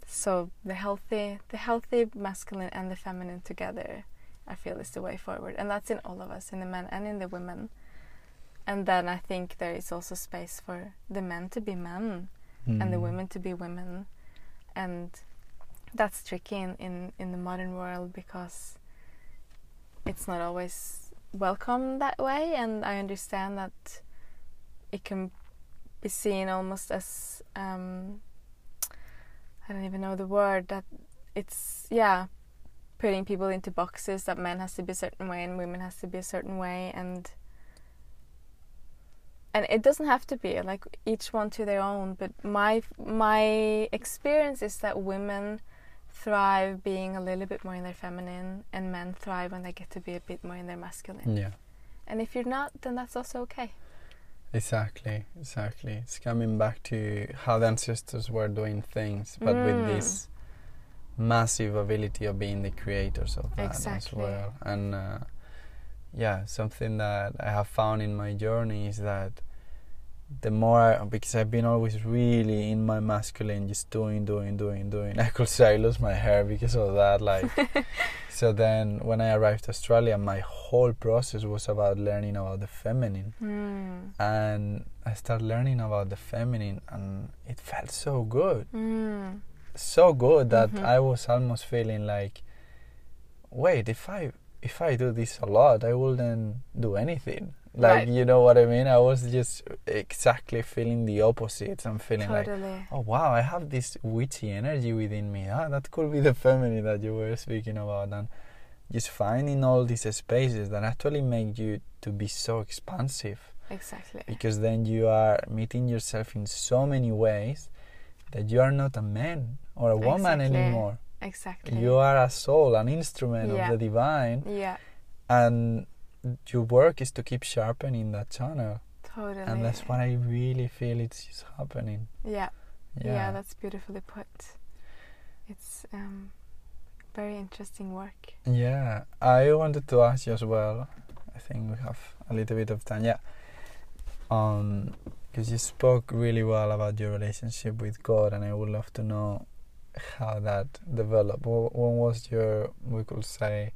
so the healthy the healthy masculine and the feminine together i feel is the way forward. And that's in all of us in the men and in the women. And then i think there is also space for the men to be men and the Mm. women to be women. And that's tricky in, in, in the modern world because it's not always welcome that way. And i understand that it can be seen almost as um, i don't even know the word that it's yeah putting people into boxes that men has to be a certain way and women has to be a certain way and and it doesn't have to be like each one to their own but my my experience is that women thrive being a little bit more in their feminine and men thrive when they get to be a bit more in their masculine Yeah, and if you're not then that's also okay exactly, exactly. It's coming back to how the ancestors were doing things, but with Mm. this massive ability of being the creators of that as well. And uh, yeah, something that I have found in my journey is that the more I, because I've been always really in my masculine, just doing, doing, doing, doing. I could say I lost my hair because of that. Like, so then when I arrived to Australia, my whole process was about learning about the feminine, mm. and I started learning about the feminine, and it felt so good, Mm. So good that Mhm. I was almost feeling like, wait, if I if I do this a lot, I wouldn't do anything. Like Right. you know what I mean? I was just exactly feeling the opposite. I'm feeling like, oh wow, I have this witchy energy within me. Ah, that could be the feminine that you were speaking about, and just finding all these spaces that actually make you to be so expansive exactly because then you are meeting yourself in so many ways that you are not a man or a woman Exactly. anymore. exactly You are a soul, an instrument Yeah. of the divine, yeah and your work is to keep sharpening that channel. totally And that's what I really feel it's happening. yeah Yeah. yeah that's beautifully put it's um very interesting work Yeah, I wanted to ask you as well. I think we have a little bit of time. Yeah. Um, because you spoke really well about your relationship with God, and I would love to know how that developed. Wh- When was your, we could say,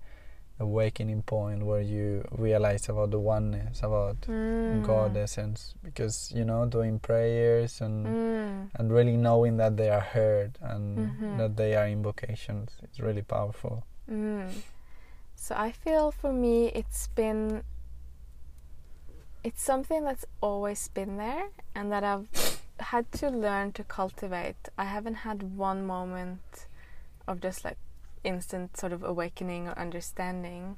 awakening point where you realized about the oneness, about mm. God essence? Because you know, doing prayers and mm. and really knowing that they are heard and Mhm. that they are invocations, is really powerful. Mm. So I feel for me it's been it's something that's always been there and that I've had to learn to cultivate. I haven't had one moment of just like instant sort of awakening or understanding.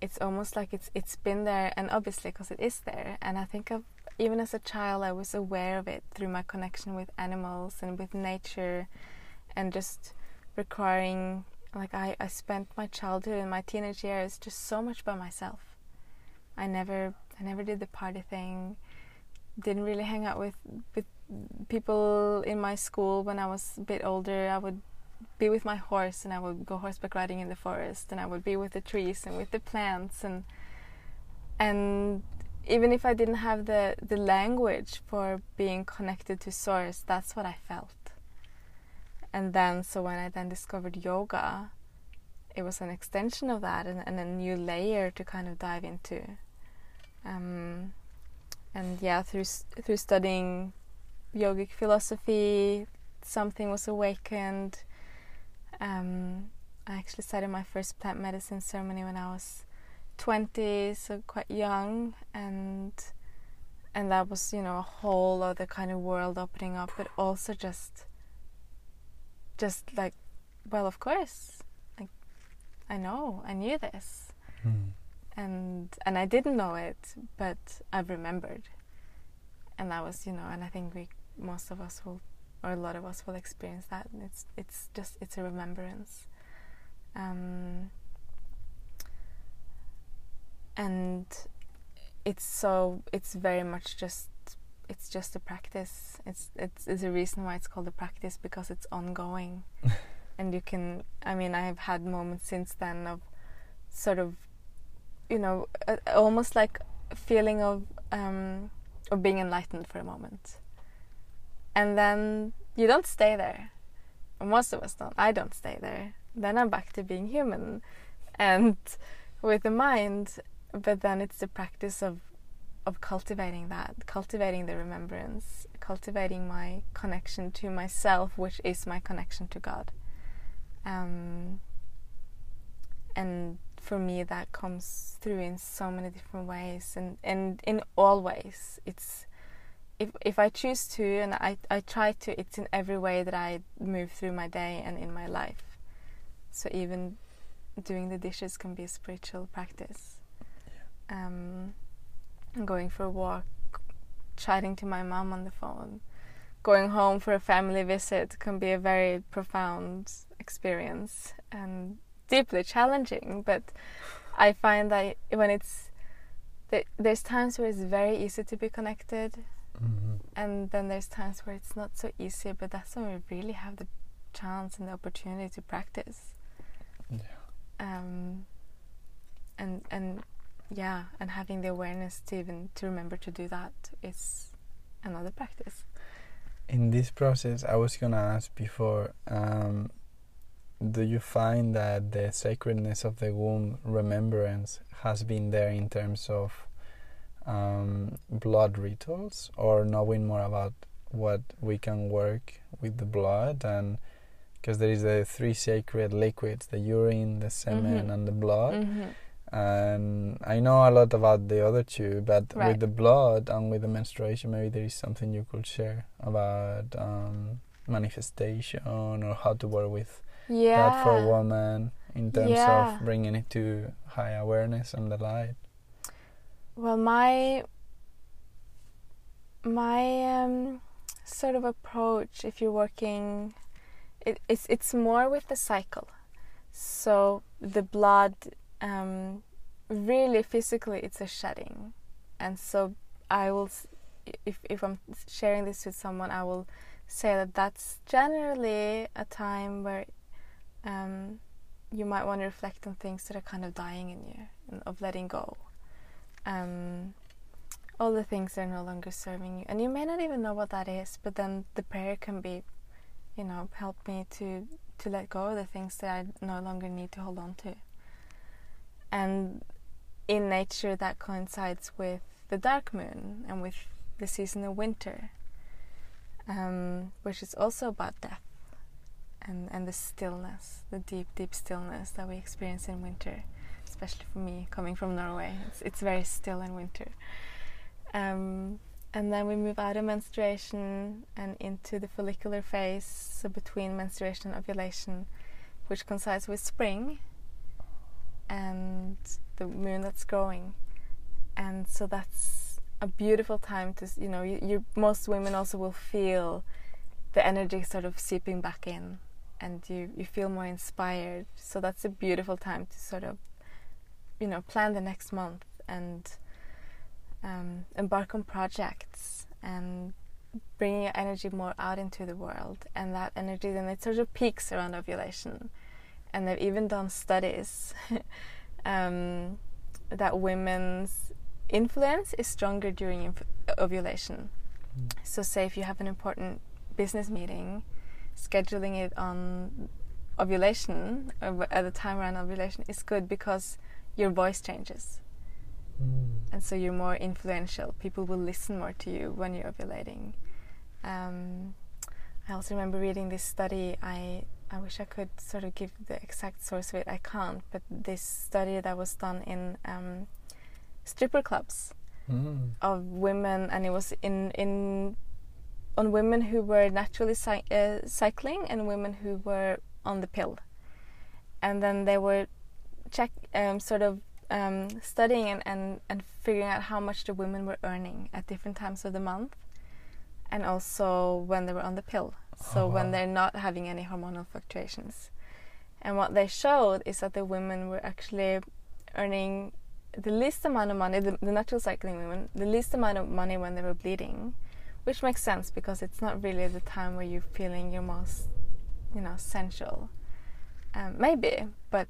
It's almost like it's it's been there and obviously because it is there and I think I've even as a child I was aware of it through my connection with animals and with nature and just requiring like I, I spent my childhood and my teenage years just so much by myself. I never I never did the party thing. Didn't really hang out with with people in my school when I was a bit older. I would be with my horse and I would go horseback riding in the forest and I would be with the trees and with the plants and and even if I didn't have the the language for being connected to source, that's what I felt and then so when I then discovered yoga, it was an extension of that and, and a new layer to kind of dive into. Um, and yeah, through through studying yogic philosophy, something was awakened. Um, I actually started my first plant medicine ceremony when I was twenty, so quite young, and and that was you know a whole other kind of world opening up, but also just just like, well, of course, like I know, I knew this, Mm. and and I didn't know it, but I've remembered, and that was you know, and I think we most of us will, or a lot of us will experience that. And it's it's just it's a remembrance, um, and it's so it's very much just it's just a practice. It's it's it's a reason why it's called a practice because it's ongoing, and you can. I mean, I have had moments since then of sort of, you know, uh, almost like a feeling of um, of being enlightened for a moment, and then you don't stay there. Most of us don't. I don't stay there. Then I'm back to being human, and with the mind. But then it's the practice of of cultivating that, cultivating the remembrance, cultivating my connection to myself, which is my connection to God. Um, and for me, that comes through in so many different ways, and, and in all ways. It's if if I choose to, and I I try to. It's in every way that I move through my day and in my life. So even doing the dishes can be a spiritual practice. Um, going for a walk, chatting to my mom on the phone, going home for a family visit can be a very profound experience and deeply challenging. But I find that when it's there's times where it's very easy to be connected, Mhm. and then there's times where it's not so easy. But that's when we really have the chance and the opportunity to practice. Yeah. Um, and and yeah, and having the awareness to even to remember to do that is another practice. In this process, I was gonna ask before. Um, do you find that the sacredness of the womb remembrance has been there in terms of um, blood rituals, or knowing more about what we can work with the blood, and because there is the three sacred liquids: the urine, the semen, Mhm. and the blood. hmm and I know a lot about the other two, but Right. with the blood and with the menstruation, maybe there is something you could share about um, manifestation or how to work with Yeah. that for a woman in terms Yeah. of bringing it to high awareness and the light. Well, my my um, sort of approach, if you're working, it, it's it's more with the cycle. So the blood, um, really physically, it's a shedding, and so I will, if if I'm sharing this with someone, I will say that that's generally a time where um, you might want to reflect on things that are kind of dying in you, and of letting go um, all the things that are no longer serving you. And you may not even know what that is, but then the prayer can be, you know, help me to to let go of the things that I no longer need to hold on to. And in nature, that coincides with the dark moon and with the season of winter, um, which is also about death and and the stillness, the deep, deep stillness that we experience in winter especially for me coming from Norway. It's it's very still in winter. Um, and then we move out of menstruation and into the follicular phase, so between menstruation and ovulation, which coincides with spring and the moon that's growing. And so that's a beautiful time to, you know, you, you most women also will feel the energy sort of seeping back in and you, you feel more inspired. So that's a beautiful time to sort of you know plan the next month and um, embark on projects and bringing your energy more out into the world. And that energy then it sort of peaks around ovulation. And they've even done studies um, that women's influence is stronger during inf- ovulation. So say if you have an important business meeting scheduling it on ovulation or at the time around ovulation is good because your voice changes. Mm. and so you're more influential. People will listen more to you when you're ovulating. Um, i also remember reading this study. I i wish i could sort of give the exact source of it. I can't but this study that was done in um, stripper clubs Mm. of women and it was in in on women who were naturally uh, cycling and women who were on the pill, and then they were check um, sort of um, studying and, and, and figuring out how much the women were earning at different times of the month, and also when they were on the pill. So Oh, when they're not having any hormonal fluctuations, and what they showed is that the women were actually earning the least amount of money, the, the natural cycling women, the least amount of money when they were bleeding, which makes sense because it's not really the time where you're feeling your most, you know, sensual. Um, maybe, but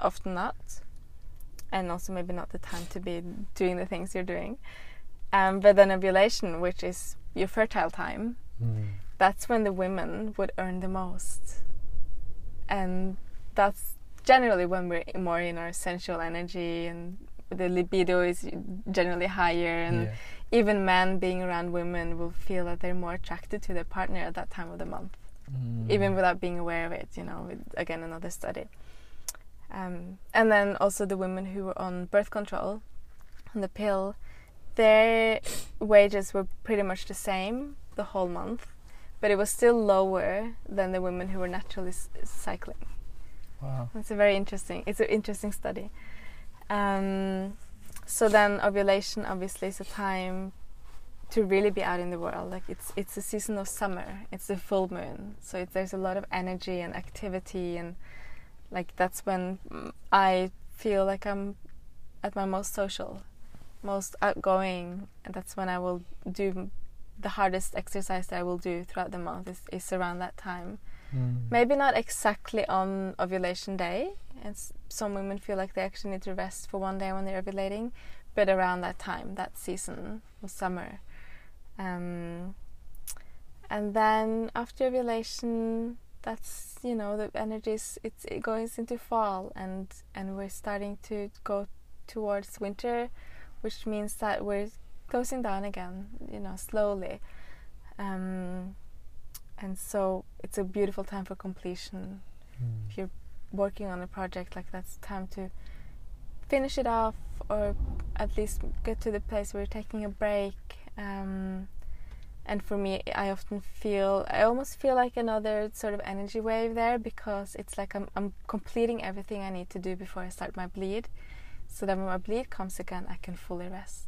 often not, and also maybe not the time to be doing the things you're doing. Um, but then ovulation, which is your fertile time, Mm. that's when the women would earn the most. And that's generally when we're more in our sensual energy and the libido is generally higher and Yeah. even men being around women will feel that they're more attracted to their partner at that time of the month Mm. even without being aware of it you know with, again another study um, and then also the women who were on birth control on the pill their wages were pretty much the same the whole month but it was still lower than the women who were naturally s- cycling. Wow. it's a very interesting it's an interesting study. Um, so then ovulation obviously is a time to really be out in the world. Like it's it's a season of summer. It's the full moon. So it, there's a lot of energy and activity and like that's when i feel like i'm at my most social most outgoing. And that's when i will do the hardest exercise that i will do throughout the month is, is around that time. Mm. maybe not exactly on ovulation day. And some women feel like they actually need to rest for one day when they're ovulating but around that time that season of summer. Um, and then after ovulation that's you know the energies it's it goes into fall and and we're starting to go towards winter which means that we're closing down again you know slowly um, and so it's a beautiful time for completion Mm. if you're working on a project like that's time to finish it off or at least get to the place where you're taking a break um, and for me i often feel i almost feel like another sort of energy wave there because it's like i'm, I'm completing everything i need to do before i start my bleed so that when my bleed comes again i can fully rest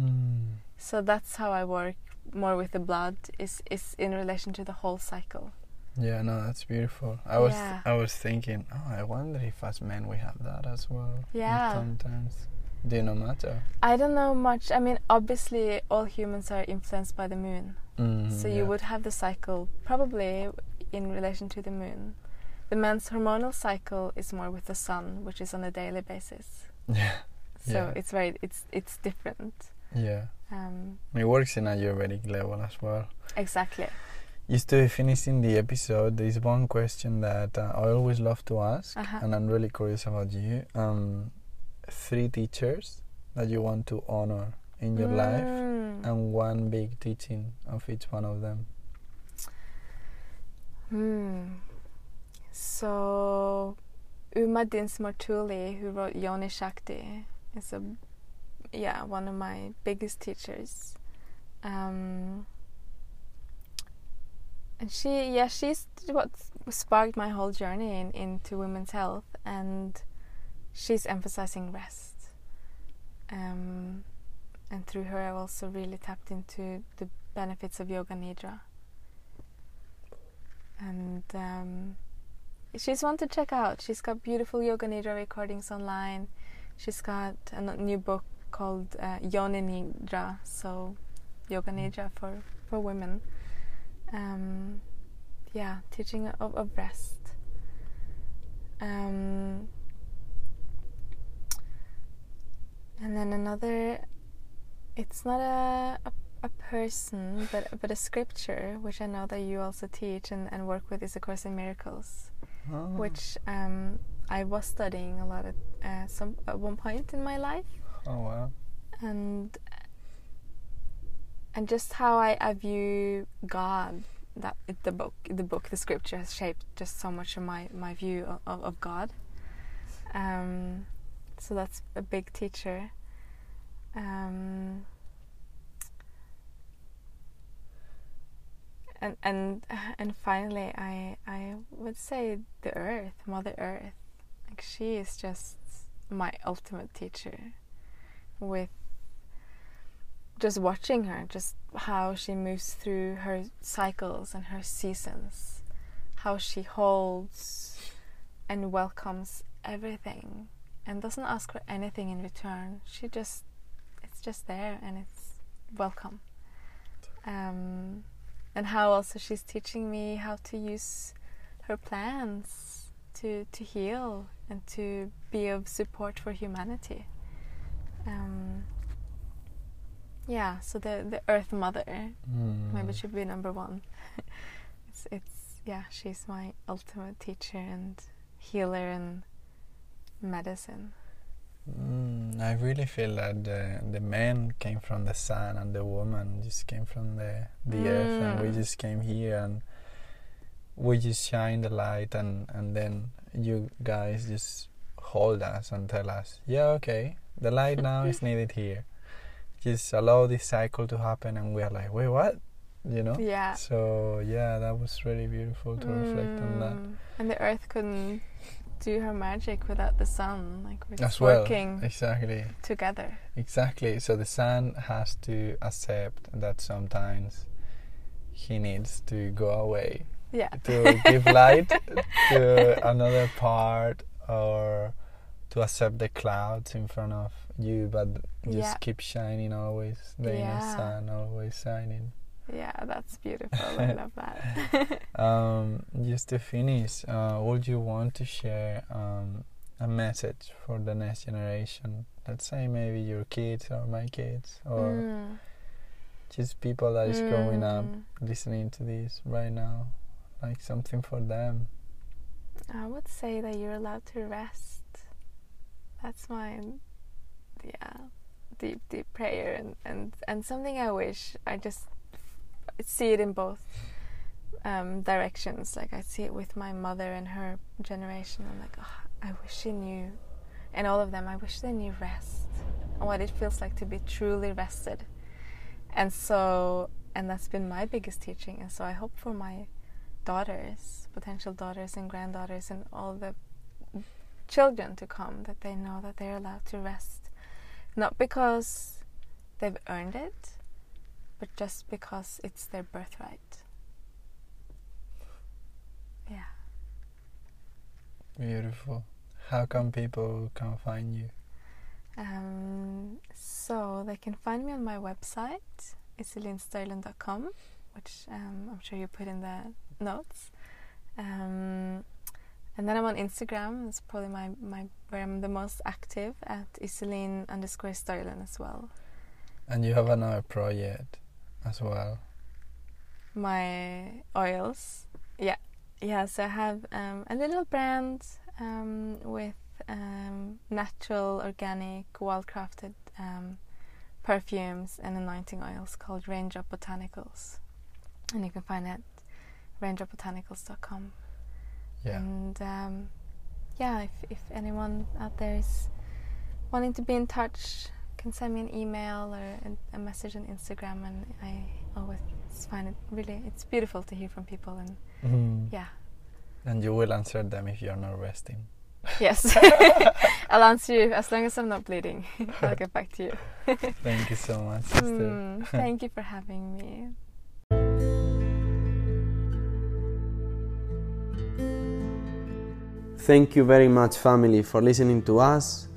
Mm. so that's how i work more with the blood is is in relation to the whole cycle Yeah, no, that's beautiful. I was Yeah. I was thinking, oh, I wonder if as men we have that as well. Yeah. Sometimes. Do you know matter? I don't know much. I mean, obviously, all humans are influenced by the moon. Mm, so you yeah. would have the cycle probably in relation to the moon. The man's hormonal cycle is more with the sun, which is on a daily basis. Yeah. So Yeah. it's very it's it's different. Yeah. Um, It works in a Ayurvedic level as well. exactly. Just to finishing the episode, there is one question that uh, I always love to ask, Uh-huh. and I'm really curious about you. Um, three teachers that you want to honor in your life, Mm. and one big teaching of each one of them. Hmm. So, Uma Dinsmore-Tuli, who wrote Yoni Shakti, is a yeah one of my biggest teachers. Um, and she, yeah, she's what sparked my whole journey in, into women's health, and she's emphasizing rest. Um, and through her, I've also really tapped into the benefits of yoga nidra and um, she's one to check out. She's got beautiful yoga nidra recordings online. She's got a new book called uh, Yoni Nidra, so yoga nidra for for women. Um, yeah, teaching of, of rest. Um, and then another, it's not a, a a person, but but a scripture, which I know that you also teach and, and work with, is A Course in Miracles, Oh. which um, I was studying a lot at uh, some at one point in my life, Oh wow. and and just how I, I view God. That it, the book, the book, the scripture has shaped just so much of my my view of, of, of God. Um, so that's a big teacher. Um, and and and finally, I I would say the Earth, Mother Earth. Like she is just my ultimate teacher. With just watching her, just how she moves through her cycles and her seasons, how she holds and welcomes everything and doesn't ask for anything in return. She just, it's just there and it's welcome. Um, and how also she's teaching me how to use her plants to to heal and to be of support for humanity. Um, yeah, so the the Earth Mother Mm. maybe should be number one. it's it's yeah, she's my ultimate teacher and healer and medicine. Mm, I really feel that the, the man came from the sun and the woman just came from the the earth, and we Mm. just came here and we just shine the light, and and then you guys just hold us and tell us, yeah, okay, the light now is needed here. Just allow this cycle to happen, and we are like, wait, what? You know. Yeah. So yeah, that was really beautiful to reflect on that. Mm. And the earth couldn't do her magic without the sun. Like we're As just well, working exactly. together. Exactly. So the sun has to accept that sometimes he needs to go away Yeah. to give light to another part or to accept the clouds in front of you, but just Yeah. keep shining always. The inner sun always shining. Yeah, that's beautiful. I love that. Um, just to finish, uh, would you want to share um, a message for the next generation? Let's say maybe your kids or my kids or Mm. just people that is growing up Mm. listening to this right now like something for them I would say that you're allowed to rest. That's my yeah deep deep prayer and and and something I wish I just see it in both um, directions. Like I see it with my mother and her generation. I'm like, oh, I wish she knew, and all of them. I wish they knew rest and what it feels like to be truly rested. And so, and that's been my biggest teaching. And so I hope for my daughters, potential daughters and granddaughters, and all the children to come that they know that they're allowed to rest, not because they've earned it, but just because it's their birthright. Yeah. beautiful how come people can find you Um, so they can find me on my website, iselinstøylen.com, which um, I'm sure you put in the notes. Um, and then I'm on Instagram. It's probably my, my where I'm the most active at Iselin underscore as well. and you have another project as well My oils, yeah, yeah. So I have um, a little brand um, with um, natural, organic, well-crafted um, perfumes and anointing oils called Raindrop Botanicals, and you can find it at raindropbotanicals.com. yeah And um, yeah, if, if anyone out there is wanting to be in touch, can send me an email or a, a message on Instagram, and I always find it really it's beautiful to hear from people. And Mhm. yeah, and you will answer them if you're not resting yes, I'll answer you as long as I'm not bleeding. I'll get back to you. thank you so much sister Mm, thank you for having me. Thank you very much, family, for listening to us,